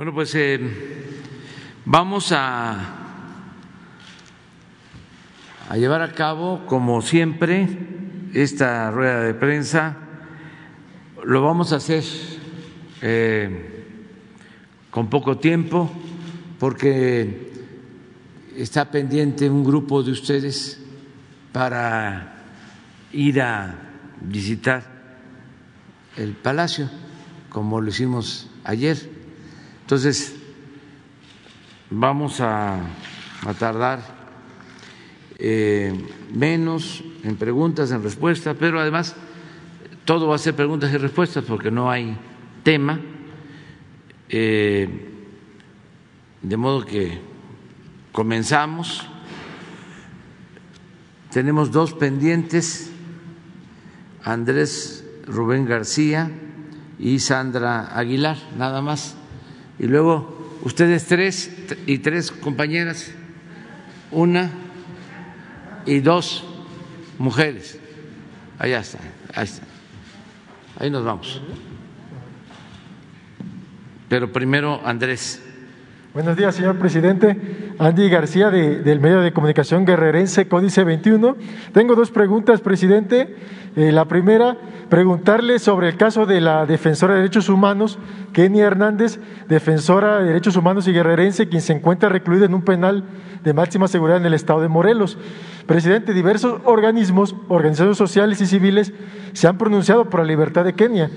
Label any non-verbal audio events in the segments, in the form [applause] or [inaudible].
Bueno, pues eh, vamos a, llevar a cabo, como siempre, esta rueda de prensa. Lo vamos a hacer eh, con poco tiempo porque está pendiente un grupo de ustedes para ir a visitar el palacio, como lo hicimos ayer. Entonces, vamos a, tardar eh, menos en preguntas, en respuestas, pero además todo va a ser preguntas y respuestas porque no hay tema. Eh, de modo que comenzamos. Tenemos dos pendientes, Andrés Rubén García y Sandra Aguilar, nada más y luego ustedes tres y tres compañeras, una y dos mujeres. Allá está, ahí está. Ahí nos vamos. Pero primero Andrés. Buenos días, señor presidente. Andy García, del medio de comunicación guerrerense Códice 21. Tengo dos preguntas, presidente. Eh, la primera, preguntarle sobre el caso de la defensora de derechos humanos, Kenia Hernández, defensora de derechos humanos y guerrerense, quien se encuentra recluida en un penal de máxima seguridad en el estado de Morelos. Presidente, diversos organismos, organizaciones sociales y civiles se han pronunciado por la libertad de Kenia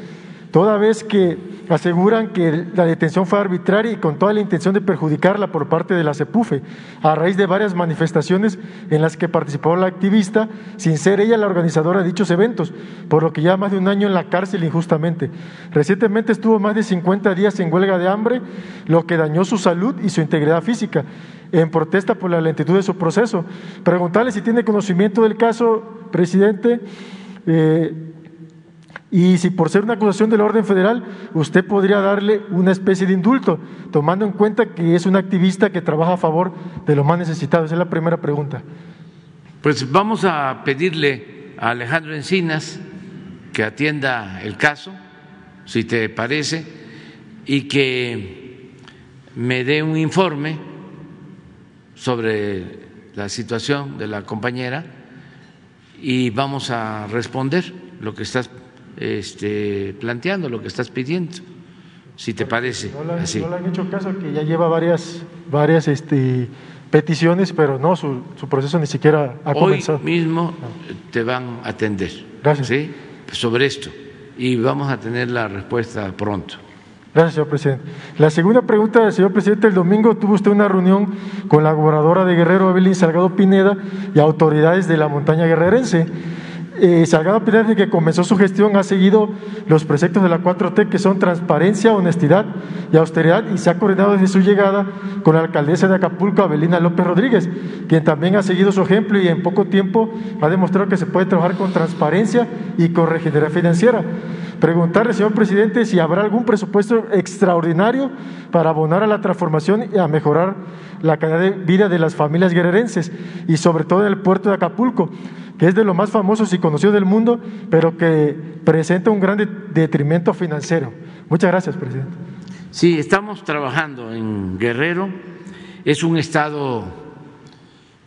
toda vez que aseguran que la detención fue arbitraria y con toda la intención de perjudicarla por parte de la CEPUFE, a raíz de varias manifestaciones en las que participó la activista, sin ser ella la organizadora de dichos eventos, por lo que ya más de un año en la cárcel injustamente. Recientemente estuvo más de 50 días en huelga de hambre, lo que dañó su salud y su integridad física en protesta por la lentitud de su proceso. Preguntarle si tiene conocimiento del caso, presidente. Eh, y si por ser una acusación del orden federal, usted podría darle una especie de indulto, tomando en cuenta que es un activista que trabaja a favor de los más necesitados. Esa es la primera pregunta. Pues vamos a pedirle a Alejandro Encinas que atienda el caso, si te parece, y que me dé un informe sobre la situación de la compañera y vamos a responder lo que estás este, planteando, lo que estás pidiendo, si te parece. No le, así. han hecho caso que ya lleva varias, varias este, peticiones, pero no, su, su, proceso ni siquiera ha comenzado. Hoy mismo te van a atender. Gracias. ¿sí? Sobre esto. Y vamos a tener la respuesta pronto. Gracias, señor presidente. La segunda pregunta, señor presidente, el domingo tuvo usted una reunión con la gobernadora de Guerrero, Evelyn Salgado Pineda, y autoridades de la montaña guerrerense eh, Salgado Pineda, desde que comenzó su gestión, ha seguido los preceptos de la 4T, que son transparencia, honestidad y austeridad, y se ha coordinado desde su llegada con la alcaldesa de Acapulco, Abelina López Rodríguez, quien también ha seguido su ejemplo y en poco tiempo ha demostrado que se puede trabajar con transparencia y con regeneración financiera. Preguntarle, señor presidente, si habrá algún presupuesto extraordinario para abonar a la transformación y a mejorar la calidad de vida de las familias guerrerenses y sobre todo en el puerto de Acapulco es de los más famosos y conocidos del mundo, pero que presenta un gran detrimento financiero. Muchas gracias, presidente. Sí, estamos trabajando en Guerrero. Es un estado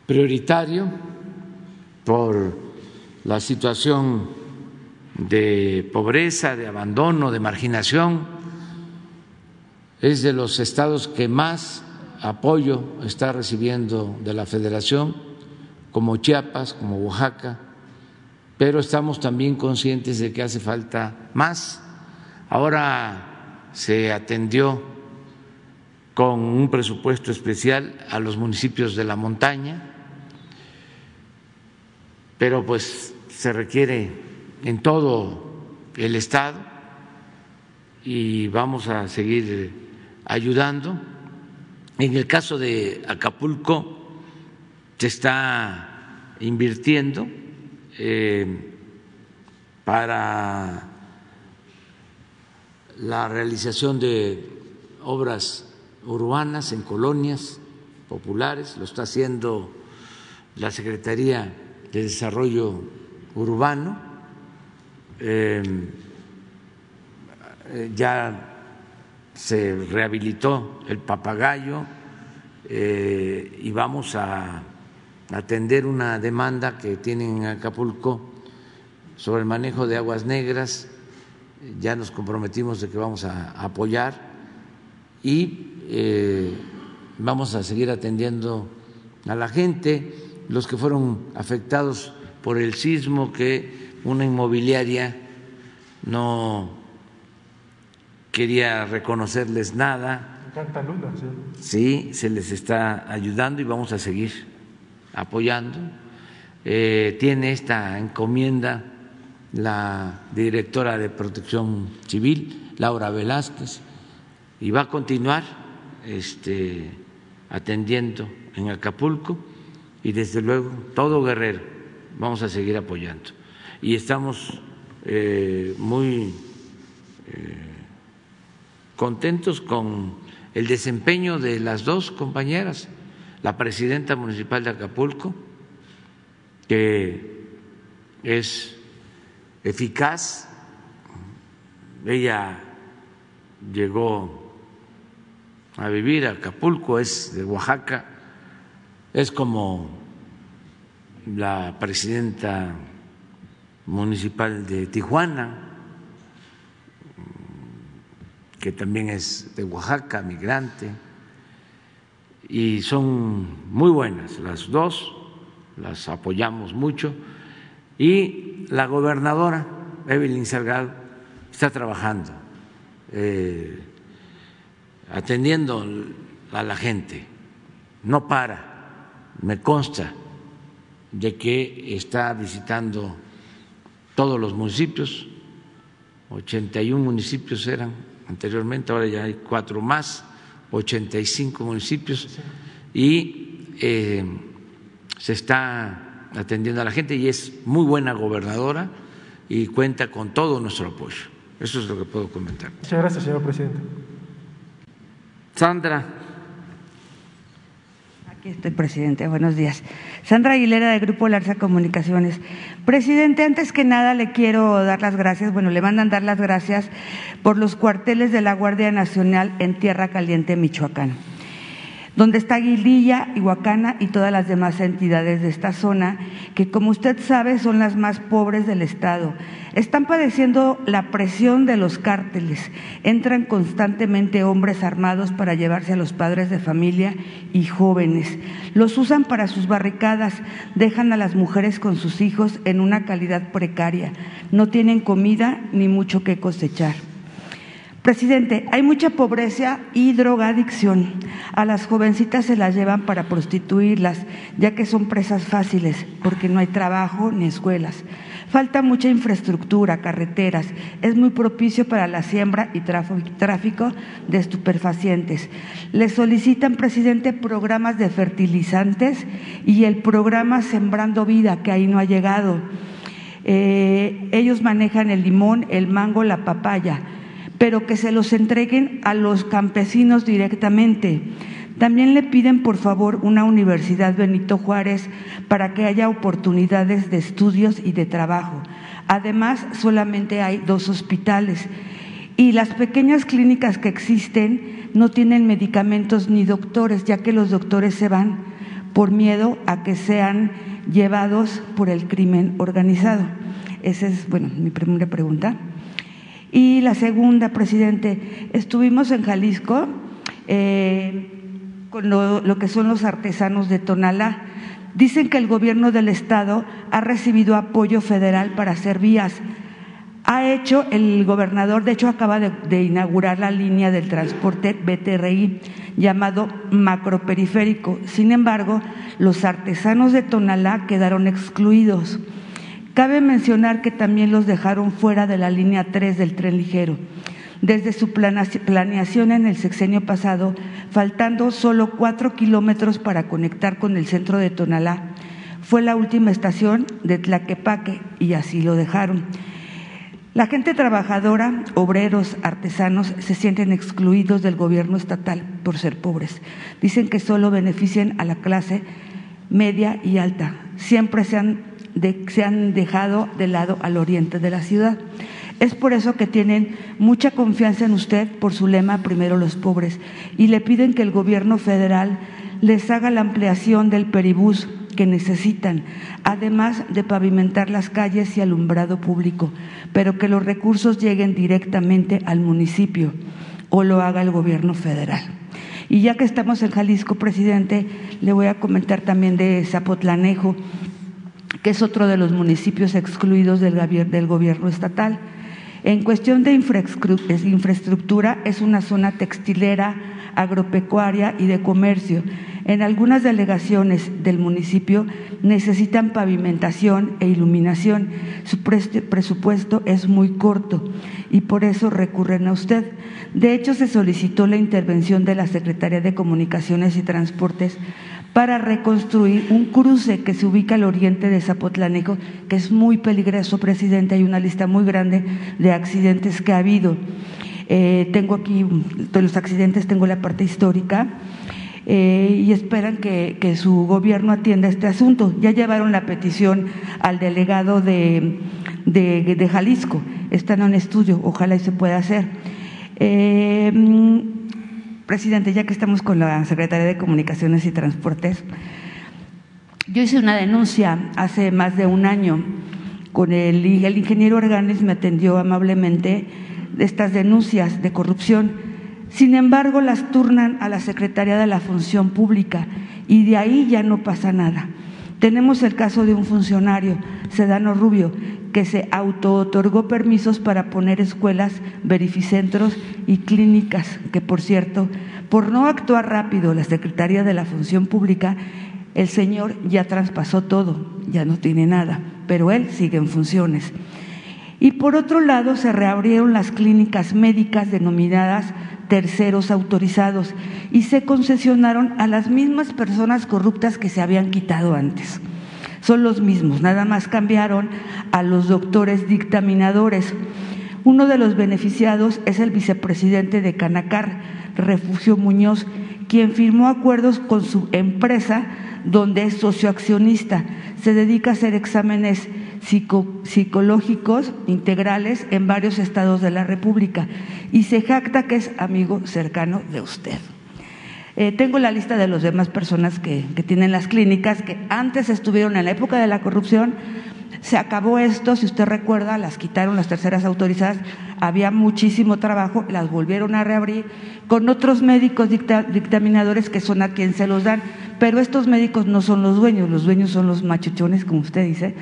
prioritario por la situación de pobreza, de abandono, de marginación. Es de los estados que más apoyo está recibiendo de la federación como Chiapas, como Oaxaca, pero estamos también conscientes de que hace falta más. Ahora se atendió con un presupuesto especial a los municipios de la montaña, pero pues se requiere en todo el Estado y vamos a seguir ayudando. En el caso de Acapulco, se está invirtiendo eh, para la realización de obras urbanas en colonias populares, lo está haciendo la Secretaría de Desarrollo Urbano. Eh, ya se rehabilitó el papagayo eh, y vamos a atender una demanda que tienen en Acapulco sobre el manejo de aguas negras. Ya nos comprometimos de que vamos a apoyar y eh, vamos a seguir atendiendo a la gente, los que fueron afectados por el sismo, que una inmobiliaria no quería reconocerles nada. Sí, se les está ayudando y vamos a seguir apoyando. Eh, tiene esta encomienda la directora de Protección Civil, Laura Velázquez, y va a continuar este, atendiendo en Acapulco y desde luego todo Guerrero vamos a seguir apoyando. Y estamos eh, muy eh, contentos con el desempeño de las dos compañeras, la presidenta municipal de Acapulco, que es eficaz, ella llegó a vivir a Acapulco, es de Oaxaca, es como la presidenta municipal de Tijuana, que también es de Oaxaca, migrante, y son muy buenas. Las dos, las apoyamos mucho, y la gobernadora, Evelyn Salgado, está trabajando. Eh, atendiendo a la gente, no para, me consta de que está visitando todos los municipios, 81 municipios eran anteriormente, ahora ya hay cuatro más, 85 municipios, y eh, se está atendiendo a la gente y es muy buena gobernadora y cuenta con todo nuestro apoyo. Eso es lo que puedo comentar. Muchas gracias, señor presidente. Sandra. Aquí estoy, presidente. Buenos días. Sandra Aguilera, de Grupo Larsa Comunicaciones. Presidente, antes que nada le quiero dar las gracias, bueno, le mandan dar las gracias por los cuarteles de la Guardia Nacional en Tierra Caliente, Michoacán donde está Aguililla, Huacana y todas las demás entidades de esta zona, que como usted sabe son las más pobres del Estado. Están padeciendo la presión de los cárteles. Entran constantemente hombres armados para llevarse a los padres de familia y jóvenes. Los usan para sus barricadas, dejan a las mujeres con sus hijos en una calidad precaria. No tienen comida ni mucho que cosechar. Presidente, hay mucha pobreza y drogadicción. A las jovencitas se las llevan para prostituirlas, ya que son presas fáciles, porque no hay trabajo ni escuelas. Falta mucha infraestructura, carreteras. Es muy propicio para la siembra y tráfico de estupefacientes. Le solicitan, presidente, programas de fertilizantes y el programa Sembrando Vida, que ahí no ha llegado. Eh, ellos manejan el limón, el mango, la papaya pero que se los entreguen a los campesinos directamente. También le piden, por favor, una Universidad Benito Juárez para que haya oportunidades de estudios y de trabajo. Además, solamente hay dos hospitales y las pequeñas clínicas que existen no tienen medicamentos ni doctores, ya que los doctores se van por miedo a que sean llevados por el crimen organizado. Esa es, bueno, mi primera pregunta. Y la segunda, presidente, estuvimos en Jalisco eh, con lo, que son los artesanos de Tonalá. Dicen que el gobierno del estado ha recibido apoyo federal para hacer vías. Ha hecho el gobernador, de hecho acaba de, de inaugurar la línea del transporte BTRI llamado macroperiférico. Sin embargo, los artesanos de Tonalá quedaron excluidos. Cabe mencionar que también los dejaron fuera de la línea 3 del tren ligero. Desde su planeación en el sexenio pasado, faltando solo cuatro kilómetros para conectar con el centro de Tonalá, fue la última estación de Tlaquepaque y así lo dejaron. La gente trabajadora, obreros, artesanos, se sienten excluidos del gobierno estatal por ser pobres. Dicen que solo benefician a la clase media y alta. Siempre se han se han dejado de lado al oriente de la ciudad. Es por eso que tienen mucha confianza en usted por su lema Primero los pobres y le piden que el gobierno federal les haga la ampliación del peribús que necesitan, además de pavimentar las calles y alumbrado público, pero que los recursos lleguen directamente al municipio o lo haga el gobierno federal. Y ya que estamos en Jalisco, presidente, le voy a comentar también de Zapotlanejo, que es otro de los municipios excluidos del, gobierno estatal. En cuestión de infraestructura, es una zona textilera, agropecuaria y de comercio. En algunas delegaciones del municipio necesitan pavimentación e iluminación. Su presupuesto es muy corto y por eso recurren a usted. De hecho, se solicitó la intervención de la Secretaría de Comunicaciones y Transportes para reconstruir un cruce que se ubica al oriente de Zapotlanejo, que es muy peligroso, presidente. Hay una lista muy grande de accidentes que ha habido. Eh, tengo aquí todos los accidentes, tengo la parte histórica. Eh, y esperan que, su gobierno atienda este asunto. Ya llevaron la petición al delegado de, de, Jalisco, están en estudio, ojalá y se pueda hacer. Eh, Presidente, ya que estamos con la Secretaría de Comunicaciones y Transportes, yo hice una denuncia hace más de un año con el, el ingeniero Organes me atendió amablemente de estas denuncias de corrupción. Sin embargo, las turnan a la Secretaría de la Función Pública y de ahí ya no pasa nada. Tenemos el caso de un funcionario, Sedano Rubio, que se auto-otorgó permisos para poner escuelas, verificentros y clínicas, que por cierto, por no actuar rápido la Secretaría de la Función Pública, el señor ya traspasó todo, ya no tiene nada, pero él sigue en funciones. Y por otro lado, se reabrieron las clínicas médicas denominadas terceros autorizados y se concesionaron a las mismas personas corruptas que se habían quitado antes son los mismos, nada más cambiaron a los doctores dictaminadores. Uno de los beneficiados es el vicepresidente de Canacar, Refugio Muñoz, quien firmó acuerdos con su empresa donde es socioaccionista. Se dedica a hacer exámenes psicológicos integrales en varios estados de la República y se jacta que es amigo cercano de usted. Eh, tengo la lista de las demás personas que, tienen las clínicas que antes estuvieron en la época de la corrupción. Se acabó esto, si usted recuerda, las quitaron las terceras autorizadas, había muchísimo trabajo, las volvieron a reabrir con otros médicos dictaminadores que son a quien se los dan, pero estos médicos no son los dueños, los dueños son los machuchones, como usted dice,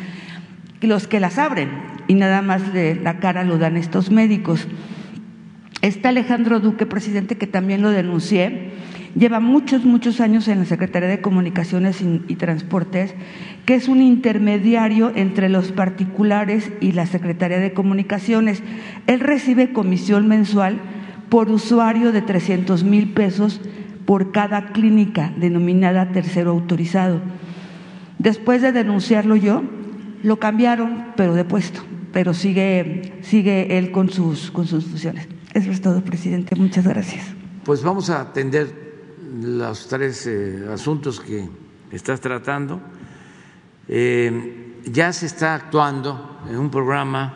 los que las abren y nada más de la cara lo dan estos médicos. Está Alejandro Duque, presidente, que también lo denuncié lleva muchos, muchos años en la Secretaría de Comunicaciones y, Transportes, que es un intermediario entre los particulares y la Secretaría de Comunicaciones. Él recibe comisión mensual por usuario de 300 mil pesos por cada clínica denominada tercero autorizado. Después de denunciarlo yo, lo cambiaron, pero de puesto, pero sigue, sigue él con sus, con sus funciones. Eso es todo, presidente. Muchas gracias. Pues vamos a atender los tres eh, asuntos que estás tratando. Eh, ya se está actuando en un programa,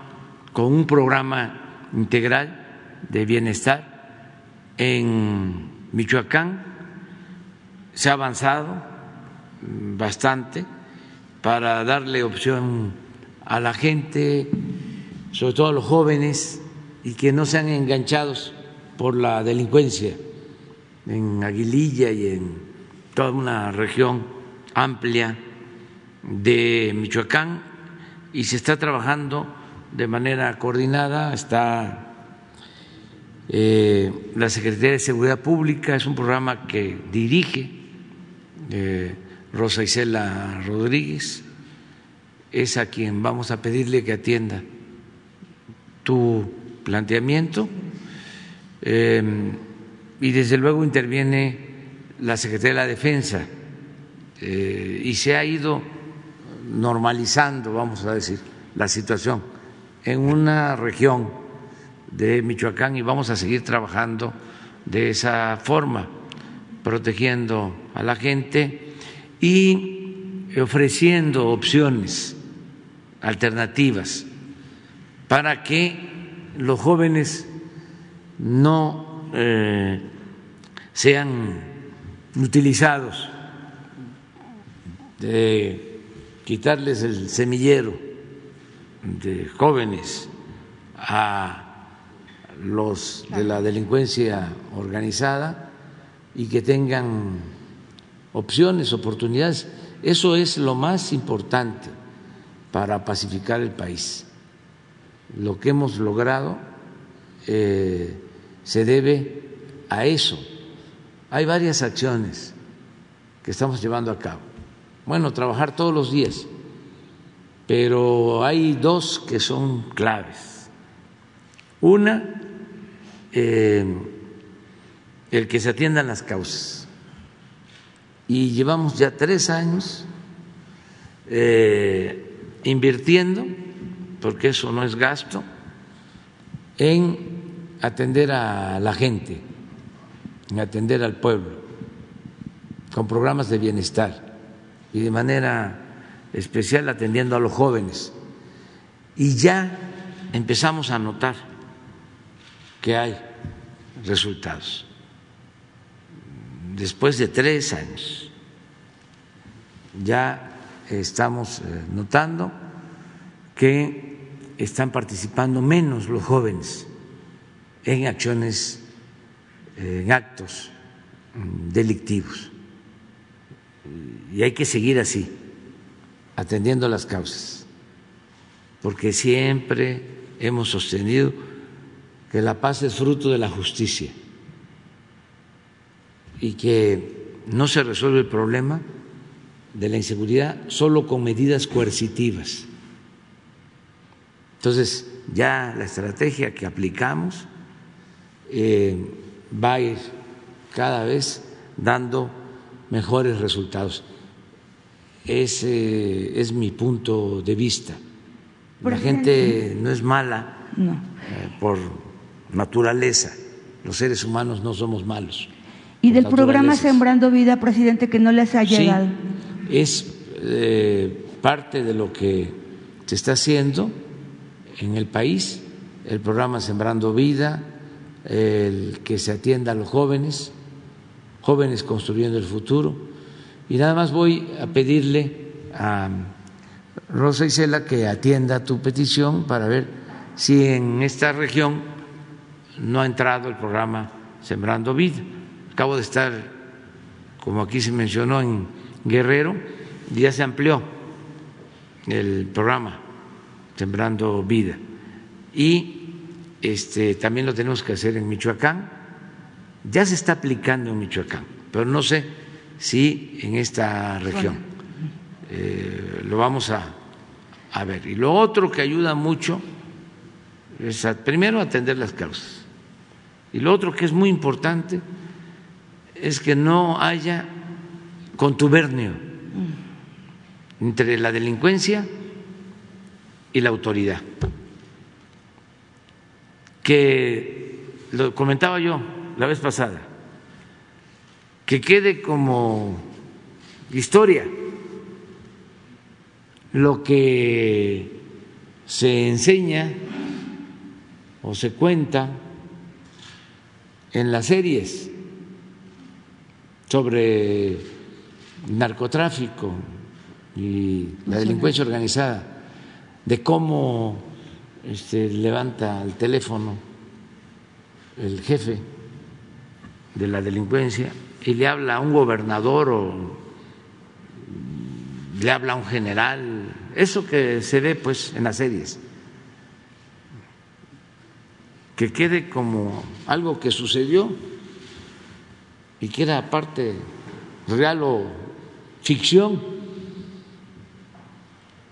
con un programa integral de bienestar en Michoacán. Se ha avanzado bastante para darle opción a la gente, sobre todo a los jóvenes, y que no sean enganchados por la delincuencia en Aguililla y en toda una región amplia de Michoacán. Y se está trabajando de manera coordinada, está eh, la Secretaría de Seguridad Pública, es un programa que dirige eh, Rosa Isela Rodríguez, es a quien vamos a pedirle que atienda tu planteamiento. Eh, y desde luego interviene la Secretaría de la Defensa eh, y se ha ido normalizando, vamos a decir, la situación en una región de Michoacán y vamos a seguir trabajando de esa forma, protegiendo a la gente y ofreciendo opciones alternativas para que los jóvenes no eh, sean utilizados, de quitarles el semillero de jóvenes a los de la delincuencia organizada y que tengan opciones, oportunidades. Eso es lo más importante para pacificar el país. Lo que hemos logrado eh, se debe a eso. Hay varias acciones que estamos llevando a cabo. Bueno, trabajar todos los días, pero hay dos que son claves. Una, eh, el que se atiendan las causas. Y llevamos ya tres años eh, invirtiendo, porque eso no es gasto, en atender a la gente, en atender al pueblo, con programas de bienestar y de manera especial atendiendo a los jóvenes. Y ya empezamos a notar que hay resultados después de tres años. Ya estamos eh, notando que están participando menos los jóvenes en acciones, en actos mm, delictivos. Y hay que seguir así, atendiendo las causas, porque siempre hemos sostenido que la paz es fruto de la justicia y que no se resuelve el problema de la inseguridad solo con medidas coercitivas. Entonces, ya la estrategia que aplicamos eh, va a ir cada vez dando mejores resultados. Ese es mi punto de vista. La gente no es mala eh, por naturaleza. Los seres humanos no somos malos. ¿Y del programa Sembrando Vida, presidente, que no les ha llegado? es eh, parte de lo que se está haciendo en el país, el programa Sembrando Vida, el que se atienda a los jóvenes, jóvenes construyendo el futuro. Y nada más voy a pedirle a Rosa Isela que atienda tu petición para ver si en esta región no ha entrado el programa Sembrando Vida. Acabo de estar, como aquí se mencionó, en Guerrero, ya se amplió el programa Sembrando Vida. Y este, también lo tenemos que hacer en Michoacán. Ya se está aplicando en Michoacán, pero no sé si en esta región. Eh, lo vamos a, a ver. Y lo otro que ayuda mucho es primero atender las causas. Y lo otro que es muy importante es que no haya contubernio entre la delincuencia y la autoridad. Que lo comentaba yo la vez pasada, que quede como historia lo que se enseña o se cuenta en las series sobre narcotráfico y la delincuencia organizada, de cómo este, levanta el teléfono el jefe de la delincuencia y le habla a un gobernador o le habla a un general, eso que se ve pues en las series, que quede como algo que sucedió y que era parte real o ficción,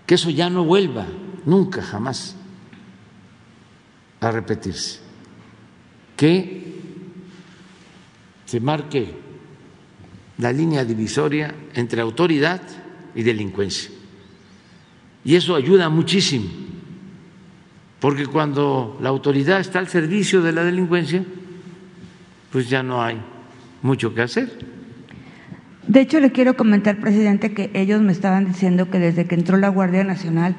que eso ya no vuelva nunca, jamás a repetirse, que se marque la línea divisoria entre autoridad y delincuencia. Y eso ayuda muchísimo, porque cuando la autoridad está al servicio de la delincuencia, pues ya no hay mucho que hacer. De hecho, le quiero comentar, presidente, que ellos me estaban diciendo que desde que entró la Guardia Nacional,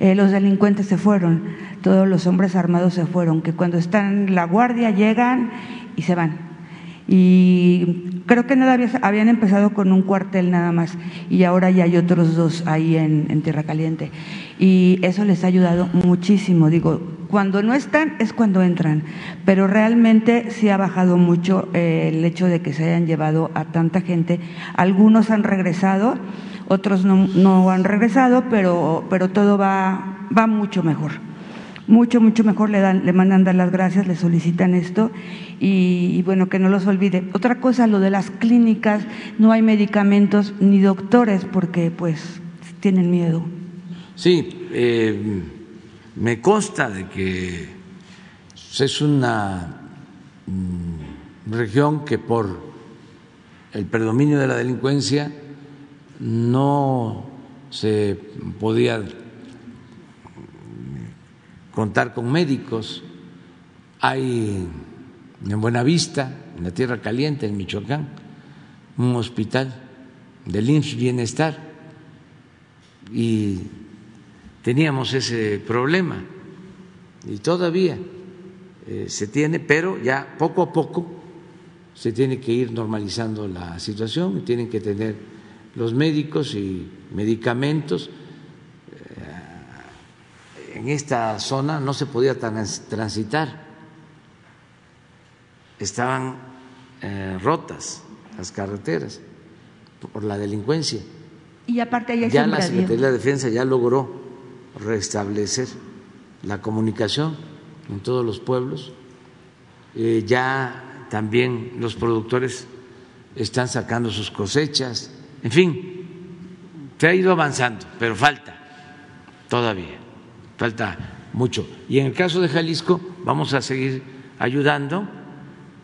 eh, los delincuentes se fueron. todos los hombres armados se fueron, que cuando están en la guardia llegan y se van y creo que nada habían empezado con un cuartel nada más y ahora ya hay otros dos ahí en, Tierra Caliente y eso les ha ayudado muchísimo. Digo, cuando no están es cuando entran, pero realmente sí ha bajado mucho eh, el hecho de que se hayan llevado a tanta gente. Algunos han regresado, otros no, no han regresado, pero, pero todo va, va mucho mejor mucho, mucho mejor le, dan, le mandan dar las gracias, le solicitan esto y, bueno, que no los olvide. Otra cosa, lo de las clínicas, no hay medicamentos ni doctores porque pues tienen miedo. Sí, eh, me consta de que es una mm, región que por el predominio de la delincuencia no se podía contar con médicos. Hay en Buenavista, en la Tierra Caliente, en Michoacán, un hospital del INS Bienestar y teníamos ese problema. Y todavía eh, se tiene, pero ya poco a poco se tiene que ir normalizando la situación y tienen que tener los médicos y medicamentos en esta zona no se podía transitar, estaban eh, rotas las carreteras por la delincuencia. Y aparte ya la Secretaría de Defensa ya logró restablecer la comunicación en todos los pueblos. Eh, ya también los productores están sacando sus cosechas. En fin, se ha ido avanzando, pero falta todavía falta mucho. Y en el caso de Jalisco vamos a seguir ayudando,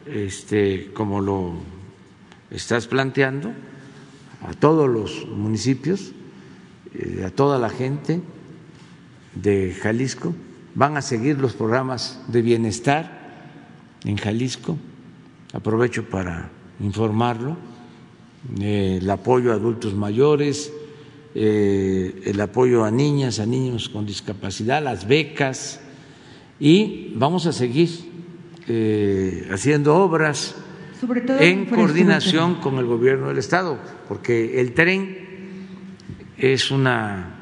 este, como lo estás planteando, a todos los municipios, eh, a toda la gente de Jalisco. Van a seguir los programas de bienestar en Jalisco. Aprovecho para informarlo. Eh, el apoyo a adultos mayores, eh, el apoyo a niñas, a niños con discapacidad, las becas y vamos a seguir eh, haciendo obras en coordinación con el gobierno del Estado, porque el tren es una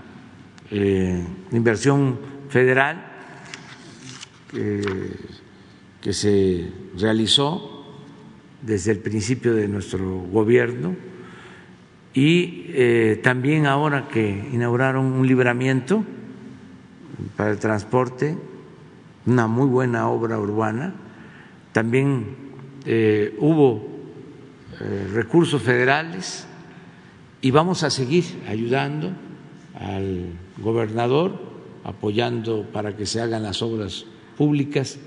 eh, inversión federal que se realizó desde el principio de nuestro gobierno y eh, también ahora que inauguraron un libramiento para el transporte, una muy buena obra urbana, también eh, hubo recursos federales y vamos a seguir ayudando al gobernador, apoyando para que se hagan las obras públicas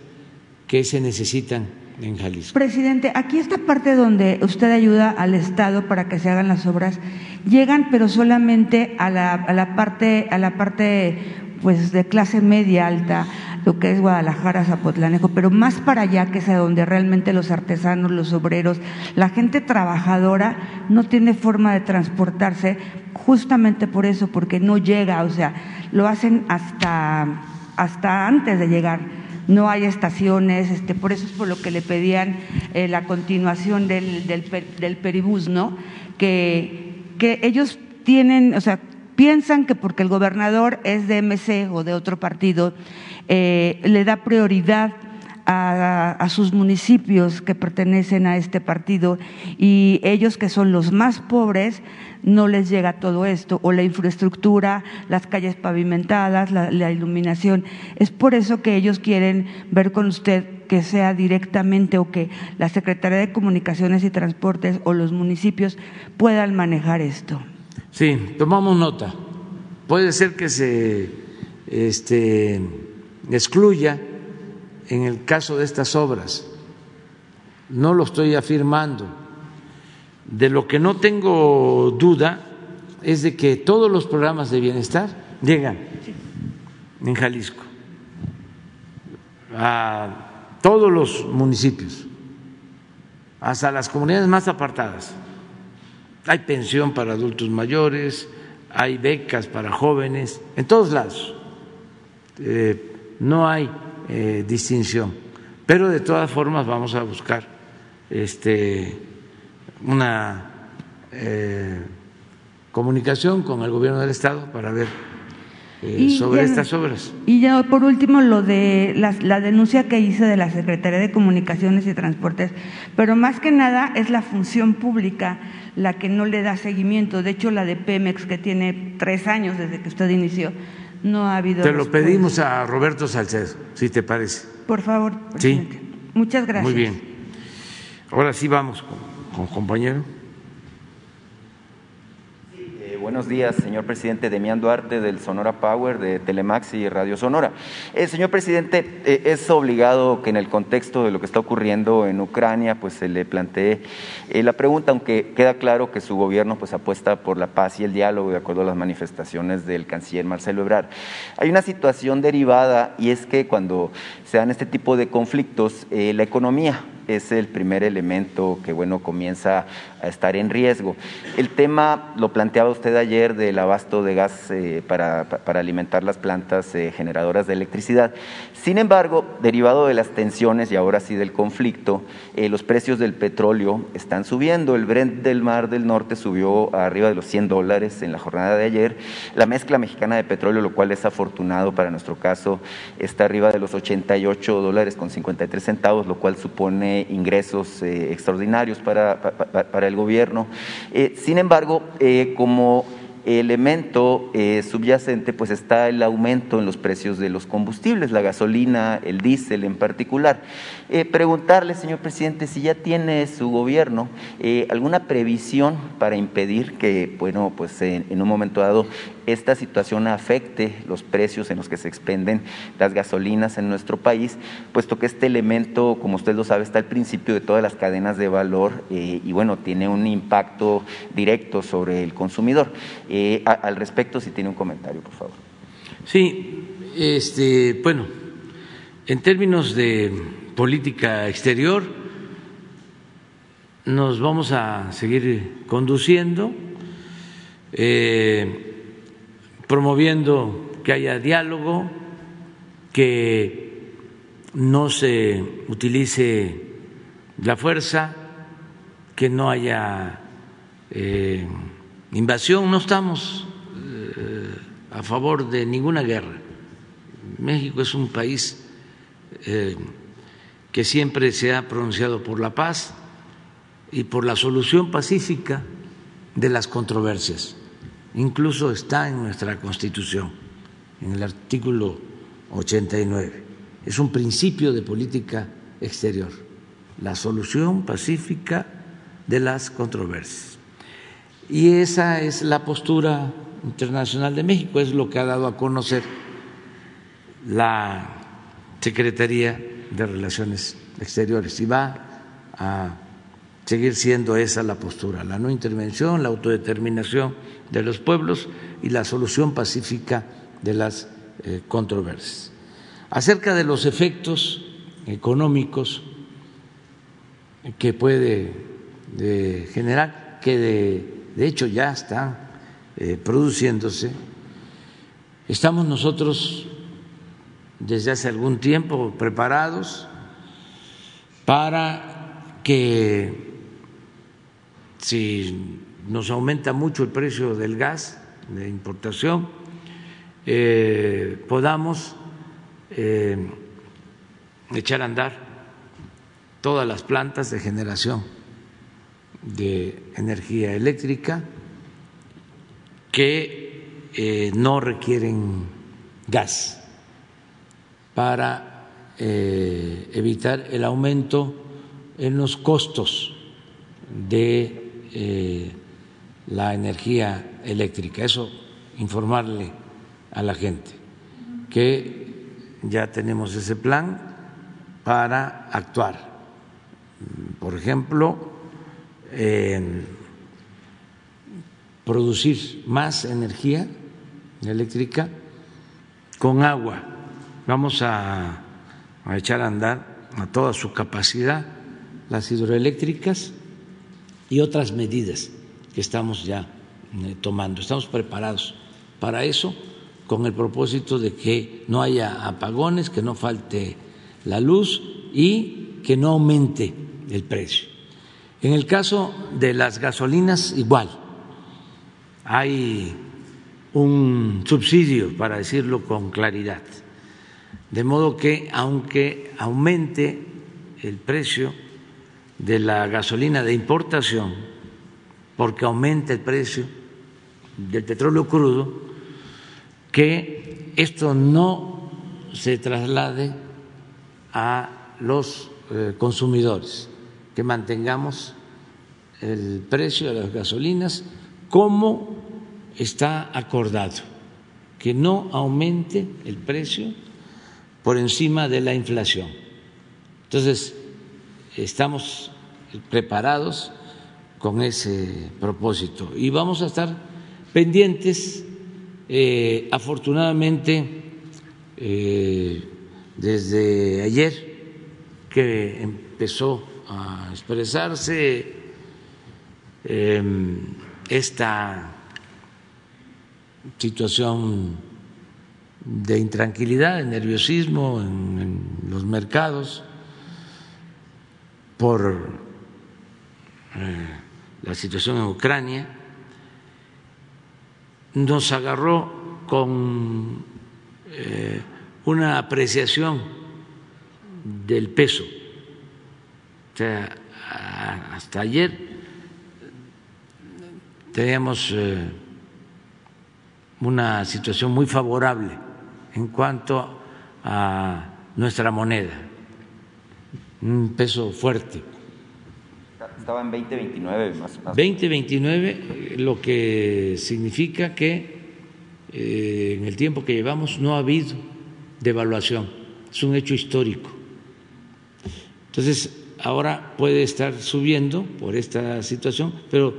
que se necesitan en Jalisco. Presidente, aquí esta parte donde usted ayuda al Estado para que se hagan las obras, llegan pero solamente a la, a la parte, a la parte pues de clase media alta, lo que es Guadalajara, Zapotlanejo, pero más para allá, que es a donde realmente los artesanos, los obreros, la gente trabajadora no tiene forma de transportarse, justamente por eso, porque no llega, o sea, lo hacen hasta, hasta antes de llegar no hay estaciones, este, por eso es por lo que le pedían eh, la continuación del, del, peribús, ¿no? Que, que ellos tienen, o sea, piensan que porque el gobernador es de MC o de otro partido, eh, le da prioridad a, sus municipios que pertenecen a este partido y ellos que son los más pobres no les llega todo esto, o la infraestructura, las calles pavimentadas, la, la iluminación. Es por eso que ellos quieren ver con usted que sea directamente o que la Secretaría de Comunicaciones y Transportes o los municipios puedan manejar esto. Sí, tomamos nota. Puede ser que se este, excluya en el caso de estas obras. No lo estoy afirmando. De lo que no tengo duda es de que todos los programas de bienestar llegan en Jalisco a todos los municipios, hasta las comunidades más apartadas. Hay pensión para adultos mayores, hay becas para jóvenes, en todos lados. Eh, no hay eh, distinción. Pero de todas formas vamos a buscar este, una eh, comunicación con el gobierno del Estado para ver eh, sobre estas obras. Y ya por último lo de la, la, denuncia que hice de la Secretaría de Comunicaciones y Transportes, pero más que nada es la función pública la que no le da seguimiento. De hecho, la de Pemex, que tiene tres años desde que usted inició, no ha habido. Te lo pedimos a Roberto Salcedo, si te parece. Por favor, presidente. Sí. Muchas gracias. Muy bien. Ahora sí vamos con, con compañero. Buenos días, señor presidente. Demián Duarte del Sonora Power de Telemax y Radio Sonora. Eh, señor presidente, eh, es obligado que en el contexto de lo que está ocurriendo en Ucrania, pues se le plantee eh, la pregunta, aunque queda claro que su gobierno pues apuesta por la paz y el diálogo de acuerdo a las manifestaciones del canciller Marcelo Ebrard. Hay una situación derivada y es que cuando se dan este tipo de conflictos, la economía es el primer elemento que bueno comienza a estar en riesgo. El tema lo planteaba usted ayer del abasto de gas eh, para, para, alimentar las plantas eh, generadoras de electricidad. Sin embargo, derivado de las tensiones y ahora sí del conflicto, eh, los precios del petróleo están subiendo. El Brent del Mar del Norte subió arriba de los 100 dólares en la jornada de ayer. La mezcla mexicana de petróleo, lo cual es afortunado para nuestro caso, está arriba de los 88 dólares con 53 centavos, lo cual supone ingresos extraordinarios para, para, para el gobierno. Eh, sin embargo, eh, como elemento eh, subyacente pues está el aumento en los precios de los combustibles, la gasolina, el diésel en particular. Eh, preguntarle, señor presidente, si ya tiene su gobierno eh, alguna previsión para impedir que, bueno, pues en, un momento dado esta situación afecte los precios en los que se expenden las gasolinas en nuestro país, puesto que este elemento, como usted lo sabe, está al principio de todas las cadenas de valor eh, y, bueno, tiene un impacto directo sobre el consumidor. Al respecto, si tiene un comentario, por favor. Sí, este, bueno, en términos de política exterior, nos vamos a seguir conduciendo, eh, promoviendo que haya diálogo, que no se utilice la fuerza, que no haya eh, invasión. No estamos eh, a favor de ninguna guerra. México es un país eh, que siempre se ha pronunciado por la paz y por la solución pacífica de las controversias. Incluso está en nuestra Constitución, en el artículo 89. Es un principio de política exterior, la solución pacífica de las controversias. Y esa es la postura internacional de México, es lo que ha dado a conocer la Secretaría de Relaciones Exteriores y va a seguir siendo esa la postura, la no intervención, la autodeterminación de los pueblos y la solución pacífica de las eh, controversias. Acerca de los efectos económicos que puede de generar, que de, de, hecho ya están eh, produciéndose, estamos nosotros desde hace algún tiempo preparados para que si nos aumenta mucho el precio del gas de importación, eh, podamos eh, echar a andar todas las plantas de generación de energía eléctrica que eh, no requieren gas para evitar el aumento en los costos de eh, la energía eléctrica. Eso, informarle a la gente que ya tenemos ese plan para actuar. Por ejemplo, producir más energía eléctrica con agua. Vamos a, echar a andar a toda su capacidad las hidroeléctricas y otras medidas que estamos ya eh, tomando. Estamos preparados para eso con el propósito de que no haya apagones, que no falte la luz y que no aumente el precio. En el caso de las gasolinas, igual. Hay un subsidio, para decirlo con claridad. De modo que, aunque aumente el precio de la gasolina de importación, porque aumenta el precio del petróleo crudo, que esto no se traslade a los eh, consumidores, que mantengamos el precio de las gasolinas como está acordado, que no aumente el precio por encima de la inflación. Entonces, estamos preparados con ese propósito y vamos a estar pendientes. Eh, afortunadamente, eh, desde ayer que empezó a expresarse em, esta situación de intranquilidad, de nerviosismo en los mercados, por eh, la situación en Ucrania, nos agarró con eh, una apreciación del peso. O sea, hasta ayer teníamos eh, una situación muy favorable en cuanto a nuestra moneda un peso fuerte. Estaba en 2029 más. más 2029, lo que significa que eh, en el tiempo que llevamos no ha habido devaluación, es un hecho histórico. Entonces, ahora puede estar subiendo por esta situación, pero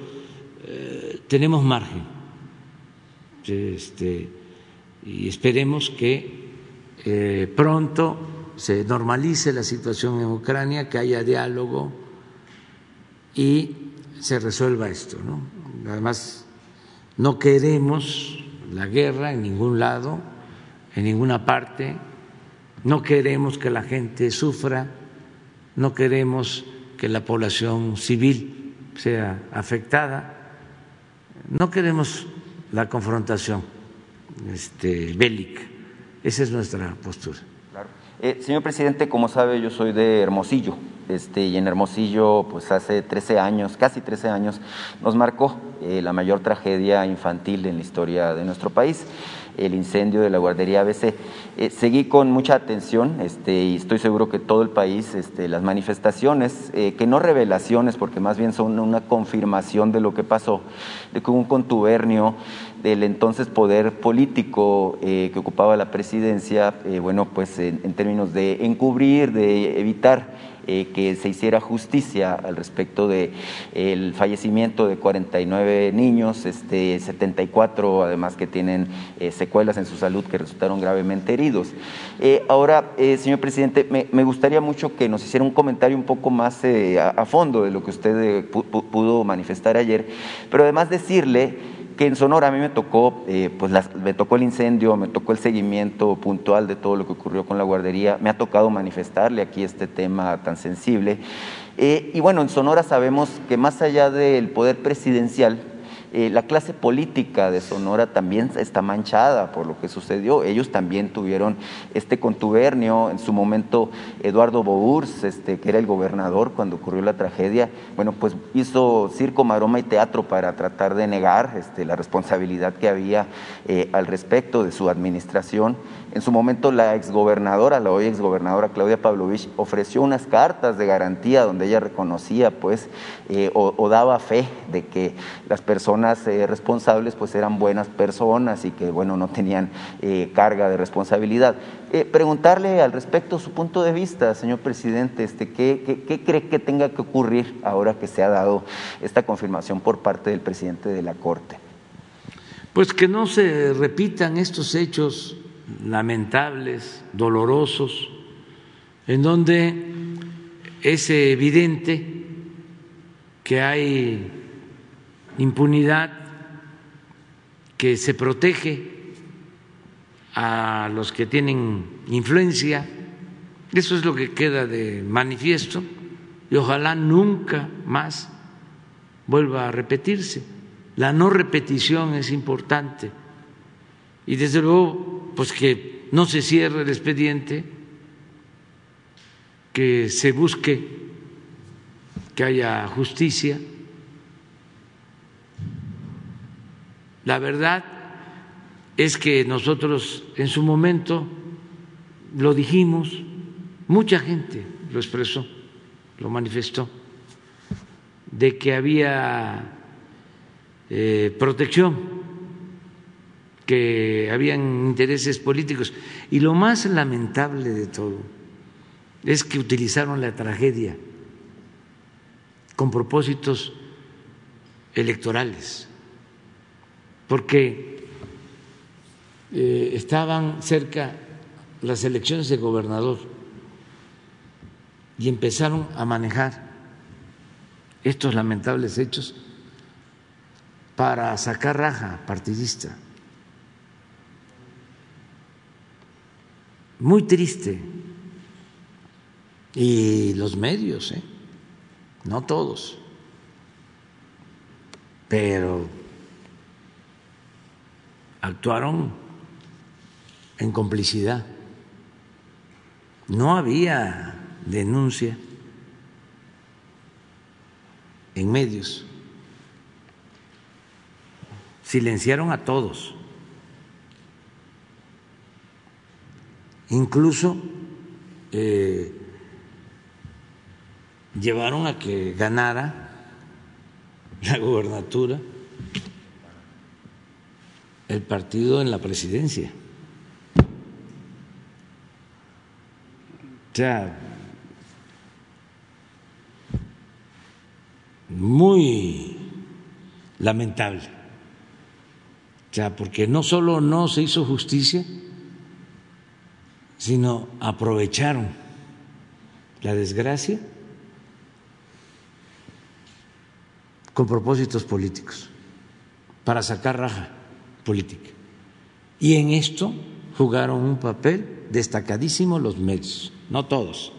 eh, tenemos margen. Este, y esperemos que eh, pronto se normalice la situación en Ucrania, que haya diálogo y se resuelva esto. ¿no? Además, no queremos la guerra en ningún lado, en ninguna parte, no queremos que la gente sufra, no queremos que la población civil sea afectada, no queremos la confrontación este, bélica. Esa es nuestra postura. Eh, señor presidente, como sabe, yo soy de Hermosillo, este, y en Hermosillo, pues hace 13 años, casi 13 años, nos marcó eh, la mayor tragedia infantil en la historia de nuestro país, el incendio de la guardería ABC. Eh, seguí con mucha atención este, y estoy seguro que todo el país, este, las manifestaciones, que no revelaciones, porque más bien son una confirmación de lo que pasó, de que hubo un contubernio del entonces poder político eh, que ocupaba la presidencia, eh, bueno, pues en, términos de encubrir, de evitar eh, que se hiciera justicia al respecto de el fallecimiento de 49 niños, este, 74 además que tienen secuelas en su salud que resultaron gravemente heridos. ahora, señor presidente, me, gustaría mucho que nos hiciera un comentario un poco más a, a, fondo de lo que usted pudo manifestar ayer, pero además decirle en Sonora a mí me tocó, eh, pues me tocó el incendio, me tocó el seguimiento puntual de todo lo que ocurrió con la guardería, me ha tocado manifestarle aquí este tema tan sensible. Eh, y bueno, en Sonora sabemos que más allá del poder presidencial, eh, la clase política de Sonora también está manchada por lo que sucedió. Ellos también tuvieron este contubernio. En su momento, Eduardo Bours, este, que era el gobernador cuando ocurrió la tragedia, bueno, pues hizo circo, maroma y teatro para tratar de negar este, la responsabilidad que había eh, al respecto de su administración. En su momento la exgobernadora, la hoy exgobernadora Claudia Pavlovich, ofreció unas cartas de garantía donde ella reconocía pues eh, o, daba fe de que las personas eh, responsables pues eran buenas personas y que bueno no tenían eh, carga de responsabilidad. preguntarle al respecto su punto de vista, señor presidente, este, ¿qué, qué cree que tenga que ocurrir ahora que se ha dado esta confirmación por parte del presidente de la Corte? Pues que no se repitan estos hechos lamentables, dolorosos, en donde es evidente que hay impunidad, que se protege a los que tienen influencia. Eso es lo que queda de manifiesto y ojalá nunca más vuelva a repetirse. La no repetición es importante y desde luego pues que no se cierre el expediente, que se busque que haya justicia. La verdad es que nosotros en su momento lo dijimos, mucha gente lo expresó, lo manifestó, de que había eh, protección, que habían intereses políticos. Y lo más lamentable de todo es que utilizaron la tragedia con propósitos electorales, porque eh, estaban cerca las elecciones de gobernador y empezaron a manejar estos lamentables hechos para sacar raja partidista. Muy triste. Y los medios, ¿eh? no todos, pero actuaron en complicidad. No había denuncia en medios. Silenciaron a todos. Incluso eh, llevaron a que ganara la gubernatura el partido en la presidencia. O sea, muy lamentable. O sea, porque no solo no se hizo justicia, sino aprovecharon la desgracia con propósitos políticos, para sacar raja política. Y en esto jugaron un papel destacadísimo los medios, no todos,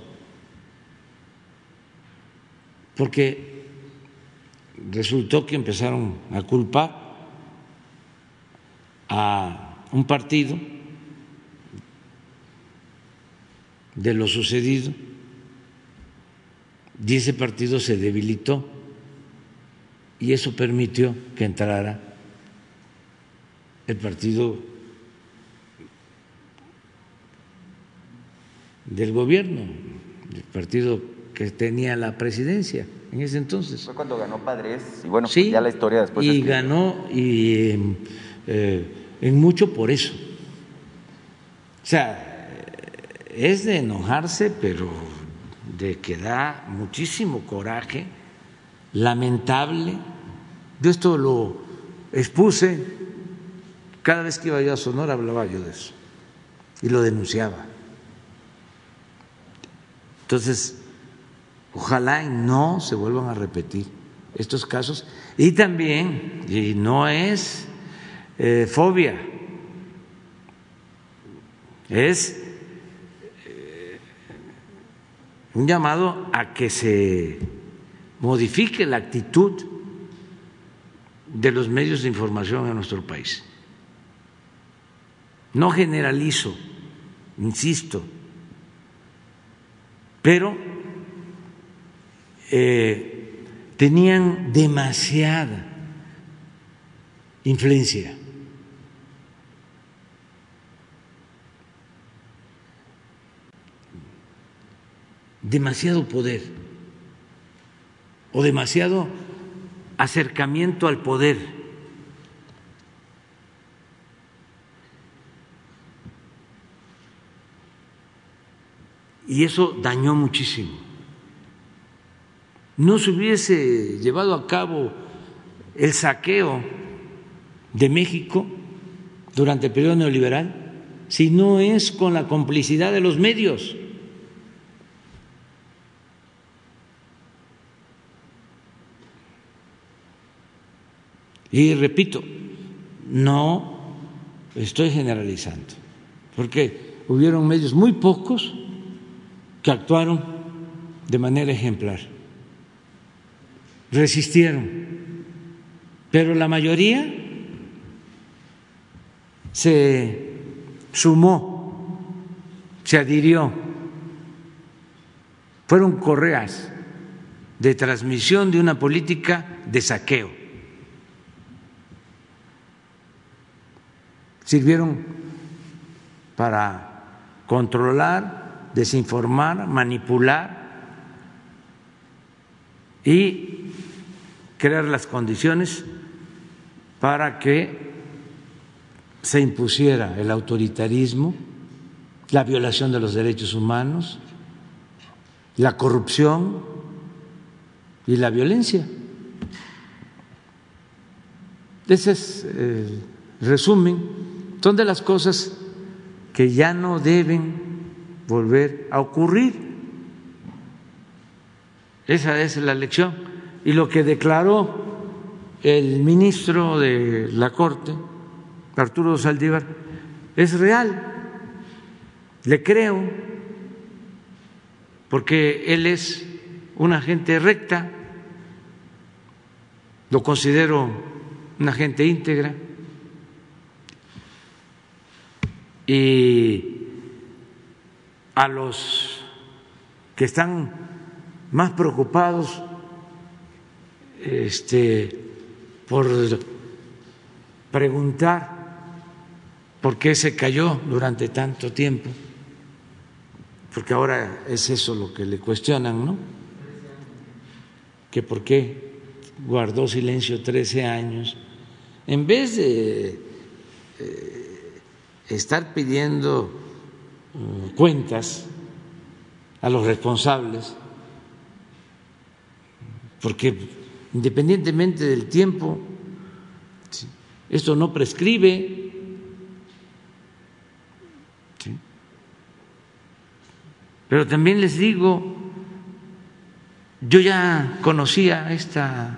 porque resultó que empezaron a culpar a un partido de lo sucedido y ese partido se debilitó y eso permitió que entrara el partido del gobierno, el partido que tenía la presidencia en ese entonces. Fue cuando ganó Padres y bueno, ya la historia después. Y ganó y eh, en mucho por eso. O sea, es de enojarse, pero de que da muchísimo coraje, lamentable de esto lo expuse, cada vez que iba yo a Sonora hablaba yo de eso y lo denunciaba. Entonces, ojalá y no se vuelvan a repetir estos casos. Y también, y no es eh, fobia, es eh, un llamado a que se modifique la actitud de los medios de información en nuestro país. No generalizo, insisto, pero eh, tenían demasiada influencia. Demasiado poder o demasiado acercamiento al poder. Y eso dañó muchísimo. No se hubiese llevado a cabo el saqueo de México durante el periodo neoliberal si no es con la complicidad de los medios. Y repito, no estoy generalizando, porque hubieron medios muy pocos que actuaron de manera ejemplar, resistieron, pero la mayoría se sumó, se adhirió, fueron correas de transmisión de una política de saqueo. Sirvieron para controlar, desinformar, manipular y crear las condiciones para que se impusiera el autoritarismo, la violación de los derechos humanos, la corrupción y la violencia. Ese es el resumen. Son de las cosas que ya no deben volver a ocurrir. Esa es la lección. Y lo que declaró el ministro de la Corte, Arturo Saldívar, es real. Le creo, porque él es una gente recta, lo considero una gente íntegra y a los que están más preocupados este, por preguntar por qué se cayó durante tanto tiempo, porque ahora es eso lo que le cuestionan, ¿no? Que por qué guardó silencio 13 años, en vez de eh, estar pidiendo uh, cuentas a los responsables, porque independientemente del tiempo, esto no prescribe, Pero también les digo, yo ya conocía esta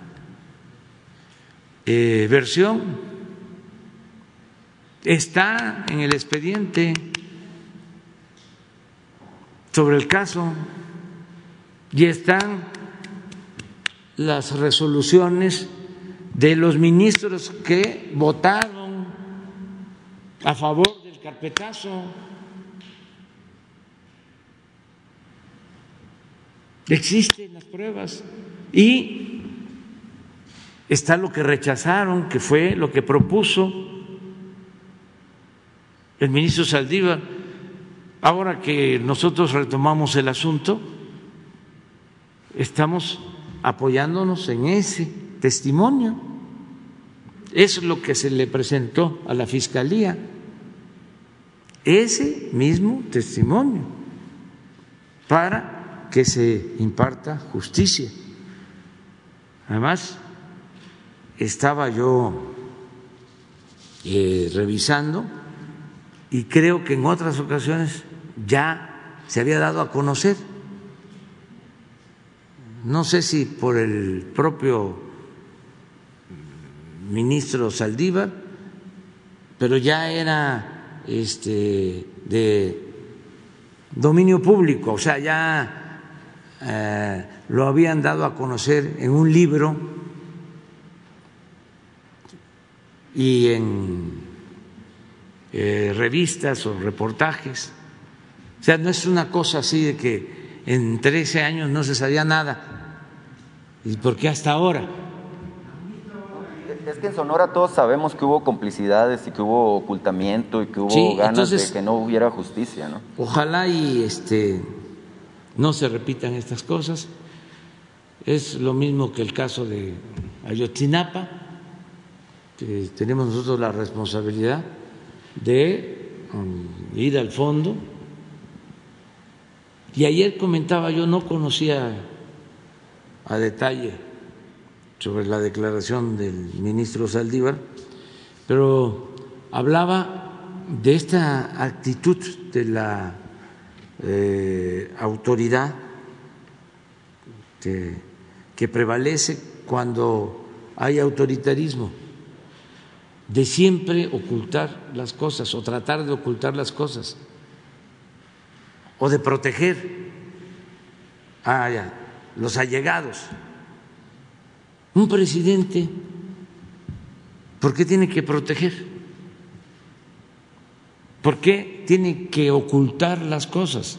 eh, versión, está en el expediente sobre el caso y están las resoluciones de los ministros que votaron a favor del carpetazo. Existen las pruebas y está lo que rechazaron, que fue lo que propuso el ministro Saldívar. Ahora que nosotros retomamos el asunto, estamos apoyándonos en ese testimonio. Es lo que se le presentó a la Fiscalía, ese mismo testimonio, para que se imparta justicia. Además, estaba yo eh, revisando y creo que en otras ocasiones ya se había dado a conocer, no sé si por el propio ministro Saldívar, pero ya era este, de dominio público, o sea, ya eh, lo habían dado a conocer en un libro y en eh, revistas o reportajes. O sea, no es una cosa así de que en 13 años no se sabía nada. ¿Y por qué hasta ahora? Es que en Sonora todos sabemos que hubo complicidades y que hubo ocultamiento y que hubo ganas de que no hubiera justicia, ¿no? Ojalá y este no se repitan estas cosas. Es lo mismo que el caso de Ayotzinapa, que tenemos nosotros la responsabilidad de um, ir al fondo. Y ayer comentaba, yo no conocía a detalle sobre la declaración del ministro Saldívar, pero hablaba de esta actitud de la eh, autoridad que, prevalece cuando hay autoritarismo. De siempre ocultar las cosas o tratar de ocultar las cosas o de proteger a los allegados. Un presidente, ¿por qué tiene que proteger? ¿Por qué tiene que ocultar las cosas?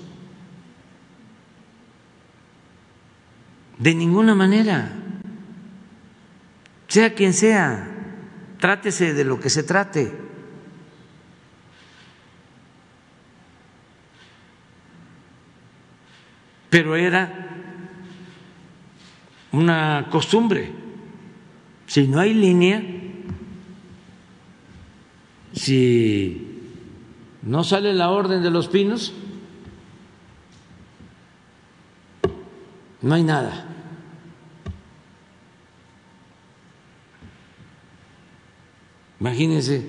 De ninguna manera, sea quien sea, trátese de lo que se trate. Pero era una costumbre. Si no hay línea, si no sale la orden de los pinos, no hay nada. Imagínense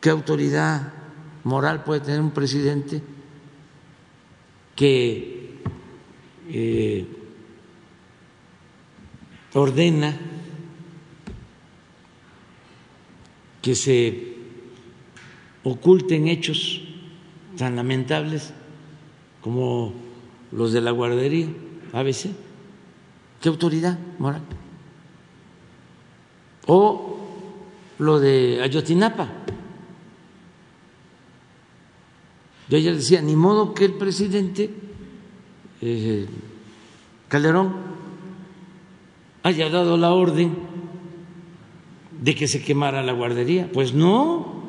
qué autoridad moral puede tener un presidente que eh, ordena que se oculten hechos tan lamentables como los de la guardería ABC. ¿Qué autoridad moral? O lo de Ayotinapa. Yo ayer decía, ni modo que el presidente eh, Calderón haya dado la orden de que se quemara la guardería. Pues no.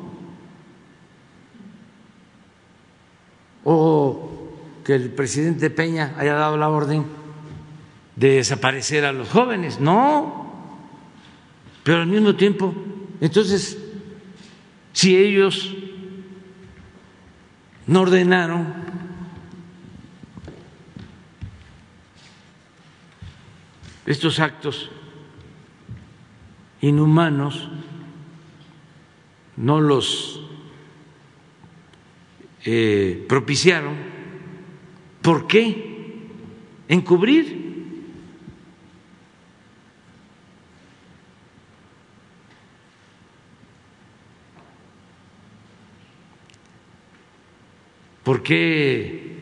O que el presidente Peña haya dado la orden de desaparecer a los jóvenes. No. Pero al mismo tiempo, entonces, si ellos no ordenaron estos actos inhumanos, no los eh, propiciaron, ¿por qué encubrir? ¿Por qué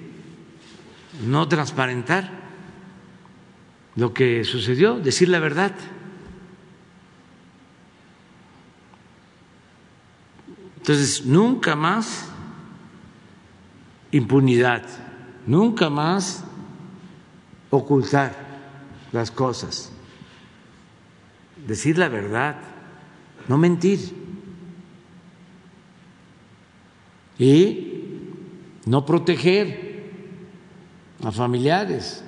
no transparentar lo que sucedió? Decir la verdad. Entonces, nunca más impunidad, nunca más ocultar las cosas, decir la verdad, no mentir. Y no proteger a familiares,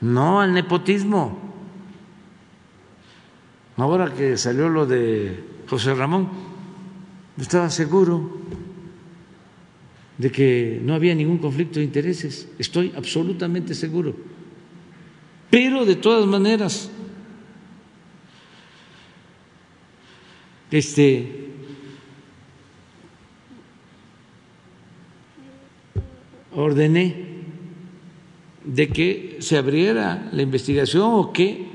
no al nepotismo. Ahora que salió lo de José Ramón, estaba seguro de que no había ningún conflicto de intereses, estoy absolutamente seguro. Pero de todas maneras, este ordené de que se abriera la investigación o que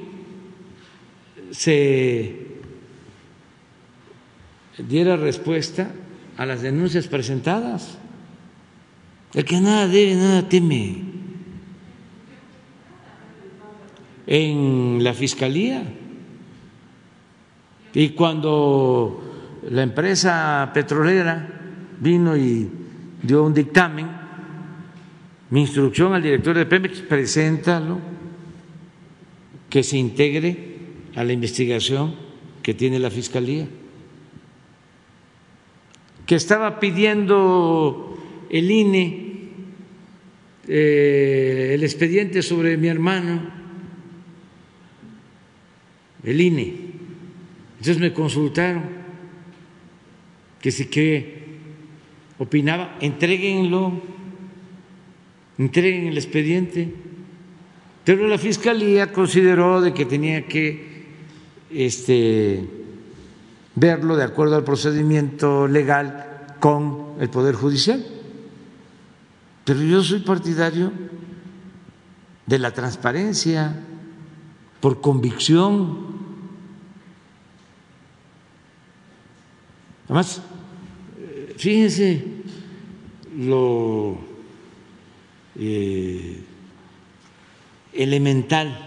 se diera respuesta a las denuncias presentadas. El que nada debe, nada teme. En la fiscalía. Y cuando la empresa petrolera vino y dio un dictamen, mi instrucción al director de Pemex, preséntalo, que se integre a la investigación que tiene la Fiscalía. Que estaba pidiendo el INE eh, el expediente sobre mi hermano, el INE. Entonces me consultaron que si que opinaba, entréguenlo entreguen el expediente. Pero la Fiscalía consideró de que tenía que este, verlo de acuerdo al procedimiento legal con el Poder Judicial. Pero yo soy partidario de la transparencia por convicción. Además, fíjense lo eh, elemental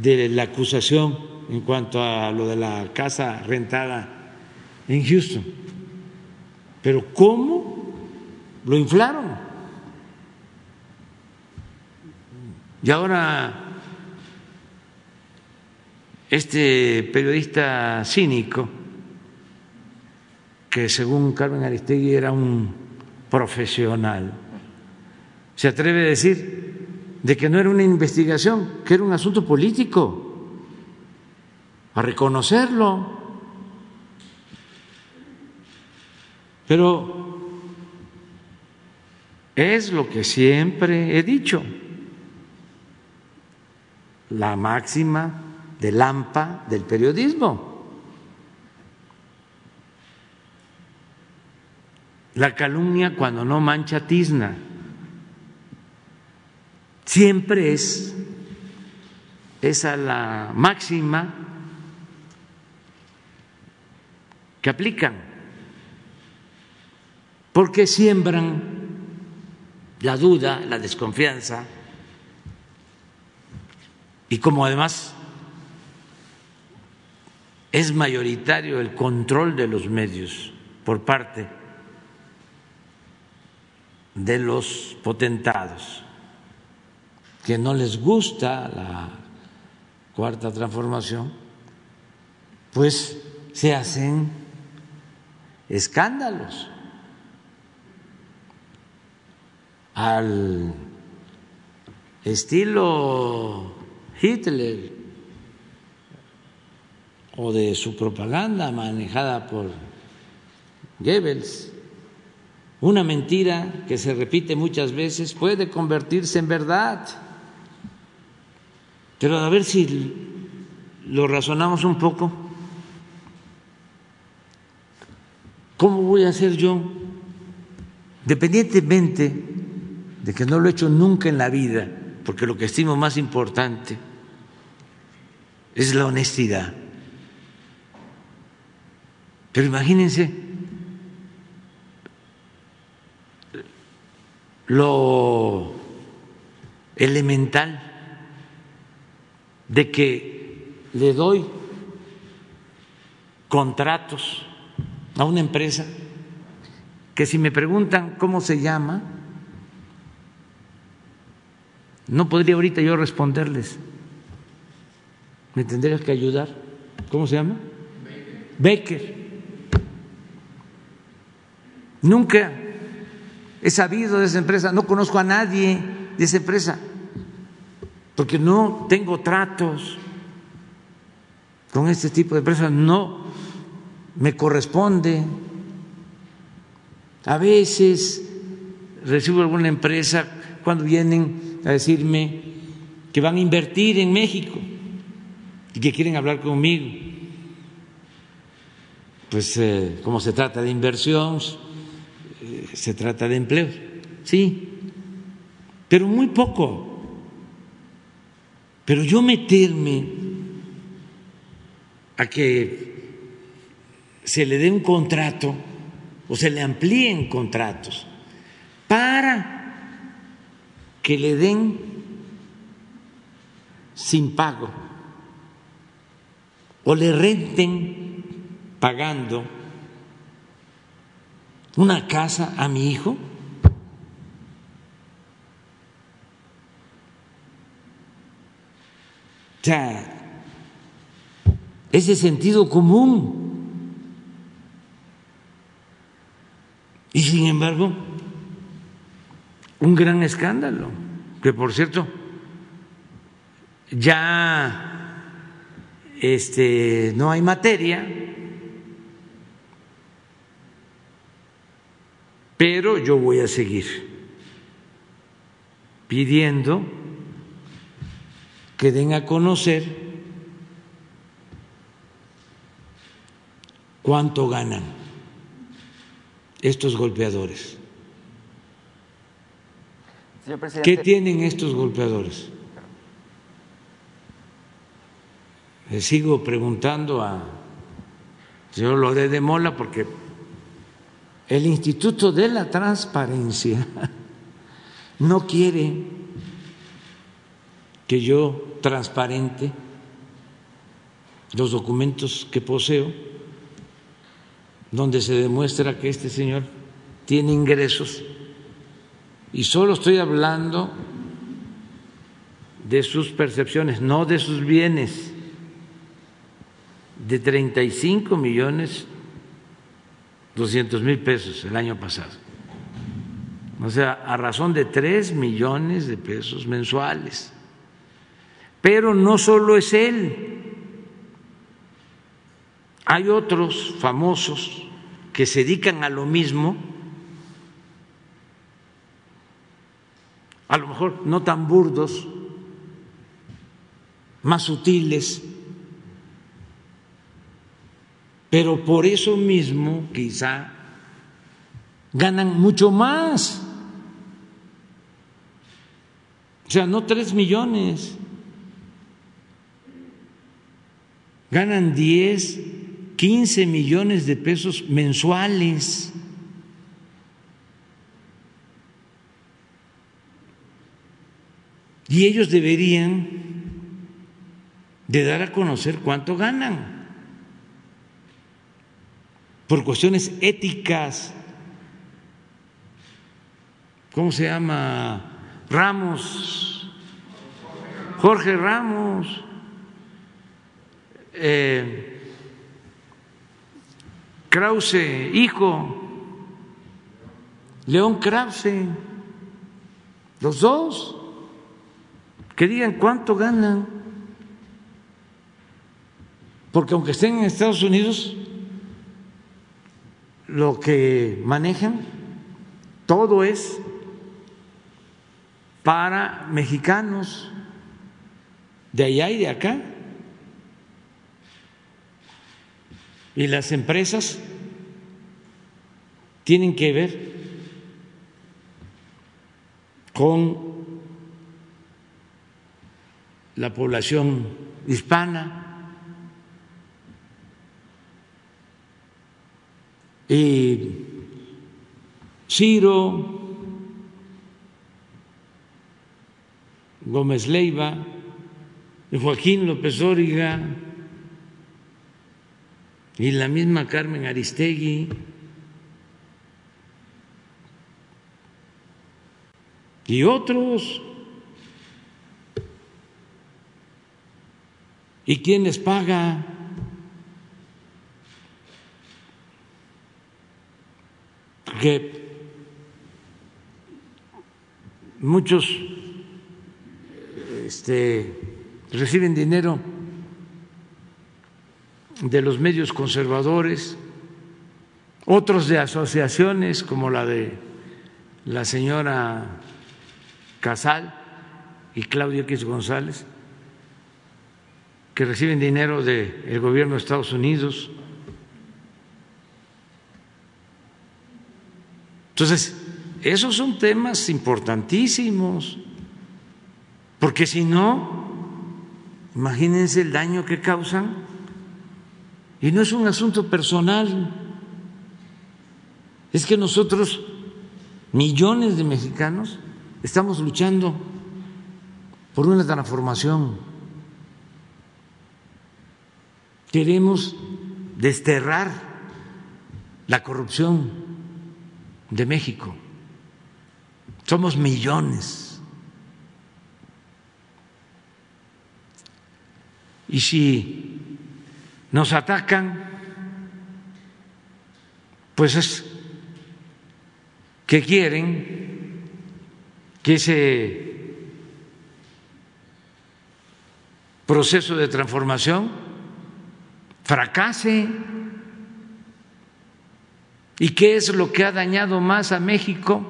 de la acusación en cuanto a lo de la casa rentada en Houston. Pero ¿cómo lo inflaron? Y ahora este periodista cínico, que según Carmen Aristegui era un profesional, se atreve a decir de que no era una investigación, que era un asunto político, a reconocerlo. Pero es lo que siempre he dicho, la máxima del AMPA del periodismo. La calumnia cuando no mancha tizna. Siempre es esa la máxima que aplican, porque siembran la duda, la desconfianza, y como además es mayoritario el control de los medios por parte de los potentados, que no les gusta la cuarta transformación, pues se hacen escándalos al estilo Hitler o de su propaganda manejada por Goebbels. Una mentira que se repite muchas veces puede convertirse en verdad. Pero a ver si lo razonamos un poco. ¿Cómo voy a hacer yo, dependientemente de que no lo he hecho nunca en la vida, porque lo que estimo más importante es la honestidad? Pero imagínense lo elemental de que le doy contratos a una empresa que si me preguntan cómo se llama, no podría ahorita yo responderles. ¿Me tendrías que ayudar? ¿Cómo se llama? Becker. Nunca he sabido de esa empresa, no conozco a nadie de esa empresa, porque no tengo tratos con este tipo de empresas, no me corresponde. A veces recibo alguna empresa cuando vienen a decirme que van a invertir en México y que quieren hablar conmigo. Pues eh, como se trata de inversión, se trata de empleo, sí, pero muy poco. Pero yo meterme a que se le dé un contrato o se le amplíen contratos para que le den sin pago o le renten pagando una casa a mi hijo? Ese sentido común. Y sin embargo, un gran escándalo, que por cierto, ya este, no hay materia Pero yo voy a seguir pidiendo que den a conocer cuánto ganan estos golpeadores. ¿Qué tienen estos golpeadores? Le sigo preguntando a señor Loré de Mola, porque el Instituto de la Transparencia [laughs] no quiere que yo transparente los documentos que poseo, donde se demuestra que este señor tiene ingresos, y solo estoy hablando de sus percepciones, no de sus bienes, de 35 millones 200 mil pesos el año pasado. O sea, a razón de 3 millones de pesos mensuales. Pero no solo es él, hay otros famosos que se dedican a lo mismo, a lo mejor no tan burdos, más sutiles, pero por eso mismo quizá ganan mucho más. O sea, no tres millones, ganan diez, quince millones de pesos mensuales. Y ellos deberían de dar a conocer cuánto ganan por cuestiones éticas. ¿Cómo se llama? Ramos, Jorge Ramos, eh, Krause, hijo, León Krause, los dos, que digan cuánto ganan, porque aunque estén en Estados Unidos, lo que manejan, todo es para mexicanos de allá y de acá. Y las empresas tienen que ver con la población hispana y Ciro, Gómez Leiva, Joaquín López Óriga y la misma Carmen Aristegui. Y otros. ¿Y quién les paga? Que muchos este, reciben dinero de los medios conservadores, otros de asociaciones como la de la señora Casal y Claudio X González, que reciben dinero del gobierno de Estados Unidos Entonces, esos son temas importantísimos, porque si no, imagínense el daño que causan, y no es un asunto personal, es que nosotros, millones de mexicanos, estamos luchando por una transformación. Queremos desterrar la corrupción de México. Somos millones. Y si nos atacan, pues es que quieren que ese proceso de transformación fracase ¿Y qué es lo que ha dañado más a México?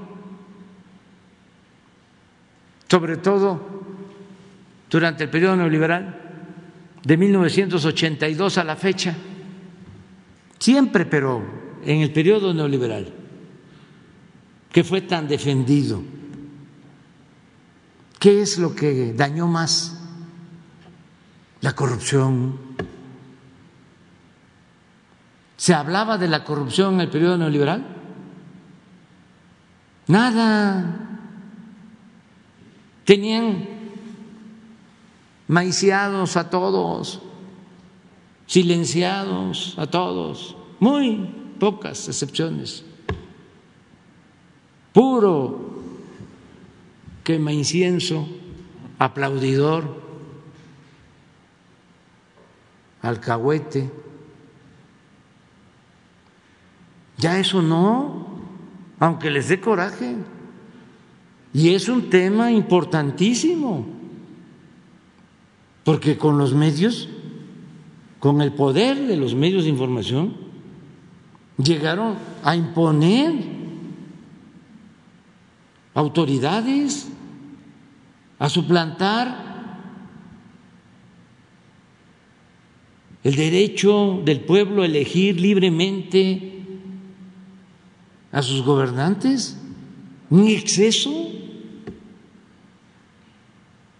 Sobre todo durante el periodo neoliberal, de 1982 a la fecha, siempre, pero en el periodo neoliberal, que fue tan defendido. ¿Qué es lo que dañó más? La corrupción, ¿Se hablaba de la corrupción en el periodo neoliberal? Nada. Tenían maiciados a todos, silenciados a todos, muy pocas excepciones. Puro quema incienso, aplaudidor, alcahuete. Ya eso no, aunque les dé coraje. Y es un tema importantísimo, porque con los medios, con el poder de los medios de información, llegaron a imponer autoridades, a suplantar el derecho del pueblo a elegir libremente a sus gobernantes, un exceso.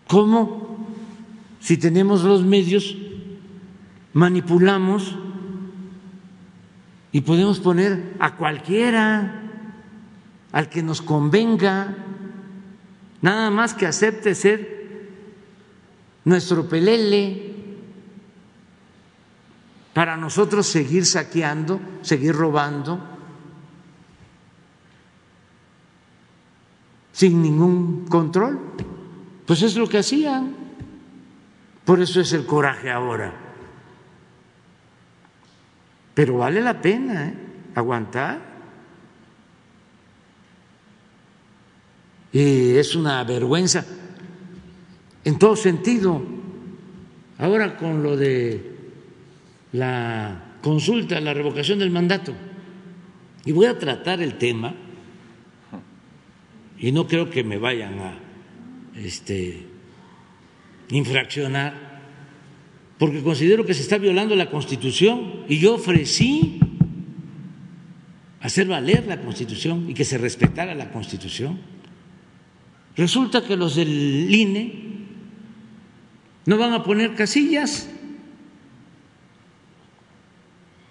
¿Cómo? Si tenemos los medios, manipulamos y podemos poner a cualquiera, al que nos convenga, nada más que acepte ser nuestro pelele para nosotros seguir saqueando, seguir robando sin ningún control. Pues es lo que hacían. Por eso es el coraje ahora. Pero vale la pena ¿eh? aguantar. Y es una vergüenza en todo sentido. Ahora con lo de la consulta, la revocación del mandato, y voy a tratar el tema y no creo que me vayan a este, infraccionar, porque considero que se está violando la Constitución y yo ofrecí hacer valer la Constitución y que se respetara la Constitución. Resulta que los del INE no van a poner casillas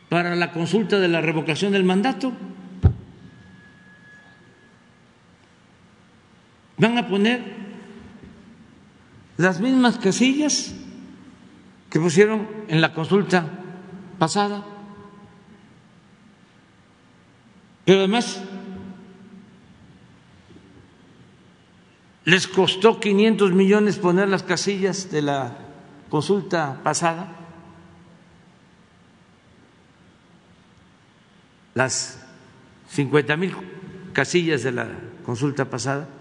para la consulta de la revocación del mandato. Van a poner las mismas casillas que pusieron en la consulta pasada. Pero además les costó 500 millones poner las casillas de la consulta pasada. Las 50 mil casillas de la consulta pasada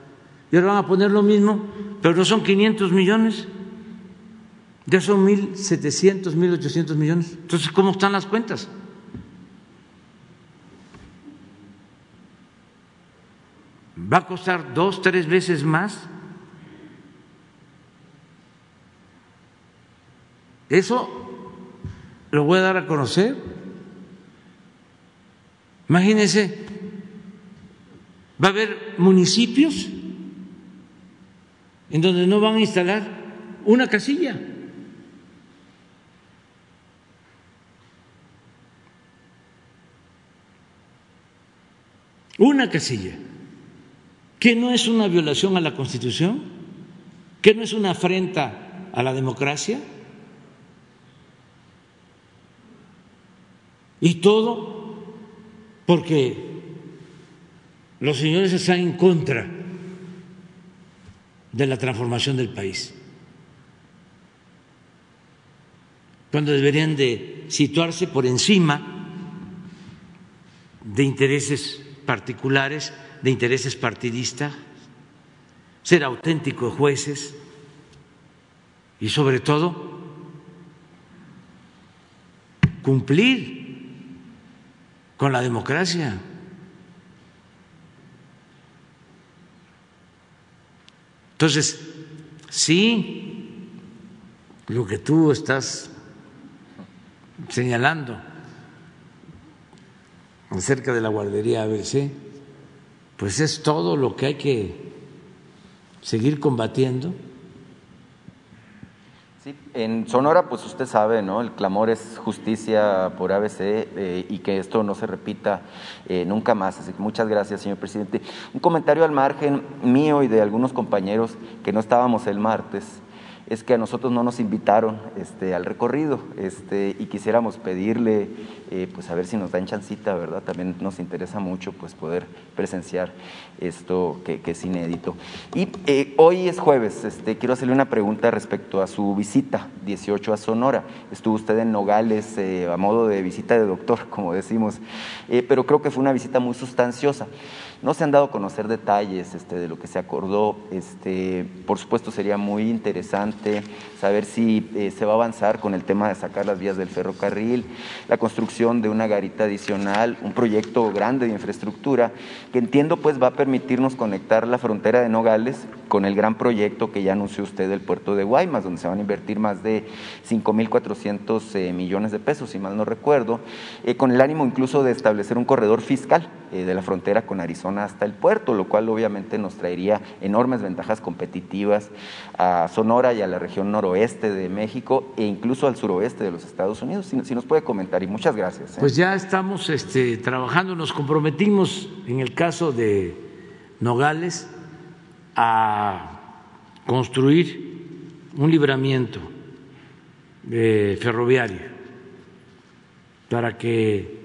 y ahora van a poner lo mismo, pero no son 500 millones, ya son 1.700, 1.800 millones. Entonces, ¿cómo están las cuentas? ¿Va a costar dos, tres veces más? Eso lo voy a dar a conocer. Imagínense, va a haber municipios en donde no van a instalar una casilla. Una casilla, que no es una violación a la Constitución, que no es una afrenta a la democracia, y todo porque los señores están en contra de la transformación del país. Cuando deberían de situarse por encima de intereses particulares, de intereses partidistas, ser auténticos jueces y sobre todo cumplir con la democracia. Entonces, sí, lo que tú estás señalando acerca de la guardería ABC, pues es todo lo que hay que seguir combatiendo. En Sonora, pues usted sabe, ¿no? El clamor es justicia por ABC eh, y que esto no se repita eh, nunca más. Así que muchas gracias, señor presidente. Un comentario al margen mío y de algunos compañeros que no estábamos el martes es que a nosotros no nos invitaron este, al recorrido este, y quisiéramos pedirle, eh, pues a ver si nos dan chancita, ¿verdad? También nos interesa mucho pues poder presenciar esto que, es inédito. Y eh, hoy es jueves, este, quiero hacerle una pregunta respecto a su visita 18 a Sonora. Estuvo usted en Nogales eh, a modo de visita de doctor, [laughs] como decimos, pero creo que fue una visita muy sustanciosa. No se han dado a conocer detalles este, de lo que se acordó. Este, por supuesto, sería muy interesante saber si eh, se va a avanzar con el tema de sacar las vías del ferrocarril, la construcción de una garita adicional, un proyecto grande de infraestructura que entiendo pues va a permitirnos conectar la frontera de Nogales con el gran proyecto que ya anunció usted del puerto de Guaymas, donde se van a invertir más de 5.400 eh, millones de pesos, si mal no recuerdo, eh, con el ánimo incluso de establecer un corredor fiscal de la frontera con Arizona hasta el puerto, lo cual obviamente nos traería enormes ventajas competitivas a Sonora y a la región noroeste de México e incluso al suroeste de los Estados Unidos. Si, nos puede comentar y muchas gracias. ¿Eh? Pues ya estamos este, trabajando, nos comprometimos en el caso de Nogales a construir un libramiento ferroviario para que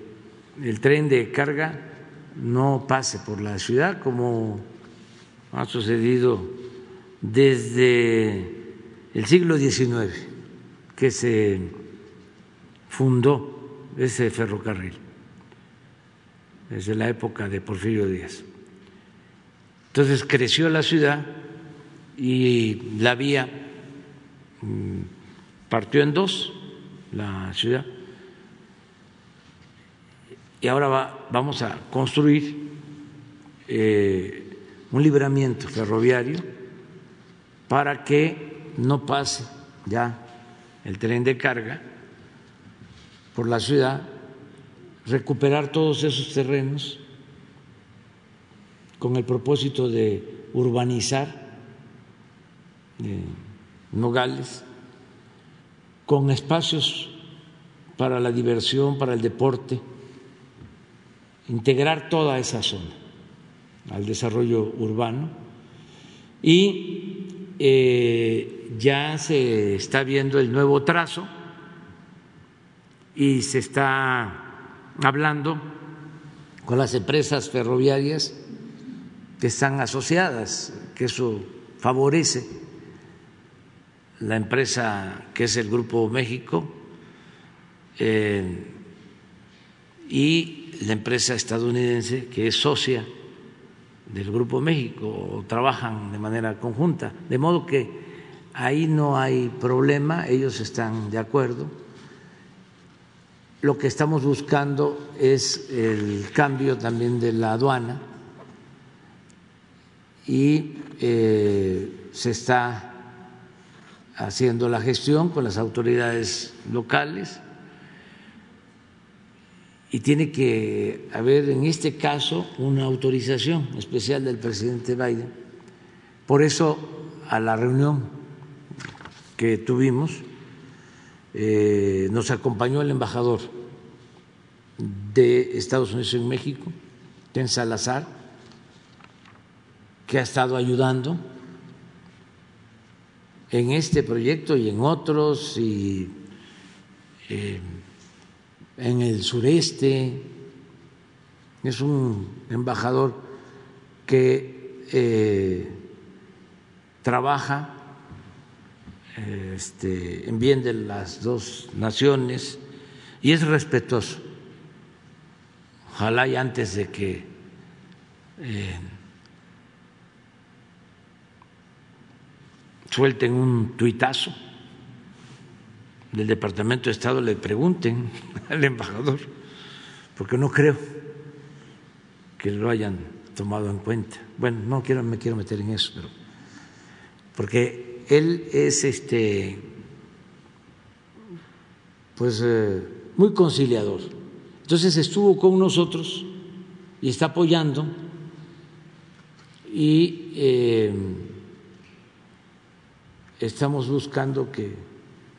el tren de carga no pase por la ciudad como ha sucedido desde el siglo XIX que se fundó ese ferrocarril, desde la época de Porfirio Díaz. Entonces creció la ciudad y la vía mm, partió en dos, la ciudad y ahora vamos a construir eh, un libramiento ferroviario para que no pase ya el tren de carga por la ciudad, recuperar todos esos terrenos con el propósito de urbanizar eh, Nogales, con espacios para la diversión, para el deporte integrar toda esa zona al desarrollo urbano. Y eh, ya se está viendo el nuevo trazo y se está hablando con las empresas ferroviarias que están asociadas, que eso favorece la empresa que es el Grupo México eh, y la empresa estadounidense que es socia del Grupo México o trabajan de manera conjunta, de modo que ahí no hay problema, ellos están de acuerdo. Lo que estamos buscando es el cambio también de la aduana y eh, se está haciendo la gestión con las autoridades locales y tiene que haber en este caso una autorización especial del presidente Biden. Por eso a la reunión que tuvimos eh, nos acompañó el embajador de Estados Unidos en México, Ken Salazar, que ha estado ayudando en este proyecto y en otros y eh, en el sureste, es un embajador que eh, trabaja este, en bien de las dos naciones y es respetuoso. Ojalá y antes de que eh, suelten un tuitazo del Departamento de Estado le pregunten [laughs] al embajador, porque no creo que lo hayan tomado en cuenta. Bueno, no quiero, me quiero meter en eso, pero porque él es este pues eh, muy conciliador. Entonces estuvo con nosotros y está apoyando y eh, estamos buscando que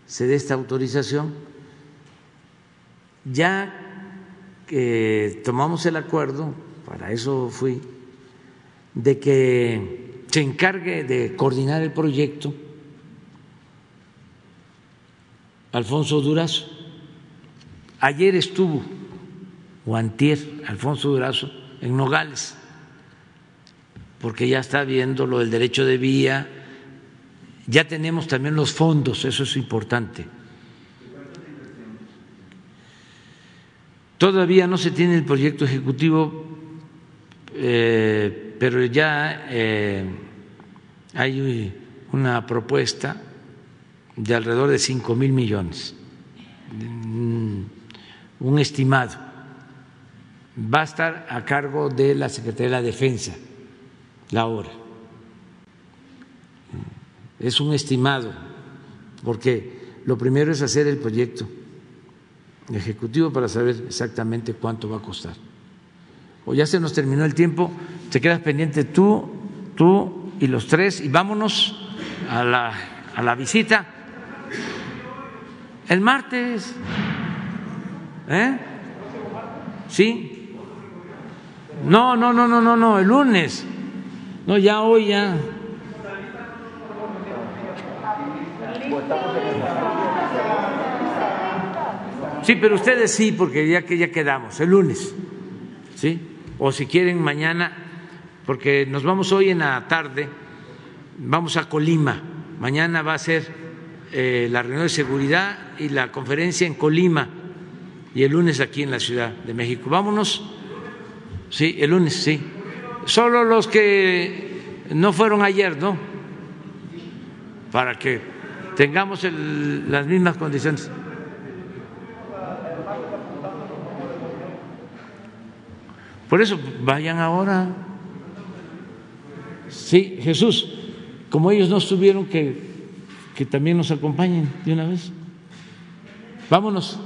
se dé esta autorización. Ya que tomamos el acuerdo, para eso fui, de que se encargue de coordinar el proyecto Alfonso Durazo. Ayer estuvo, o antier, Alfonso Durazo, en Nogales, porque ya está viendo lo del derecho de vía, ya tenemos también los fondos, eso es importante. Todavía no se tiene el proyecto ejecutivo, eh, pero ya eh, hay una propuesta de alrededor de cinco mil millones, un estimado. Va a estar a cargo de la Secretaría de la Defensa la obra. Es un estimado, porque lo primero es hacer el proyecto ejecutivo para saber exactamente cuánto va a costar. O ya se nos terminó el tiempo, te quedas pendiente tú, tú y los tres, y vámonos a la, a la visita el martes. ¿Eh? ¿Sí? No, no, no, no, no, no, el lunes. No, ya hoy ya. Sí, pero ustedes sí, porque ya que ya quedamos, el lunes. ¿Sí? O si quieren mañana, porque nos vamos hoy en la tarde, vamos a Colima. Mañana va a ser eh, la reunión de seguridad y la conferencia en Colima y el lunes aquí en la Ciudad de México. Vámonos. Sí, el lunes, sí. Solo los que no fueron ayer, ¿no? Para que tengamos las mismas condiciones. Por eso, vayan ahora. Sí, Jesús, como ellos no estuvieron, que, que también nos acompañen de una vez. Vámonos.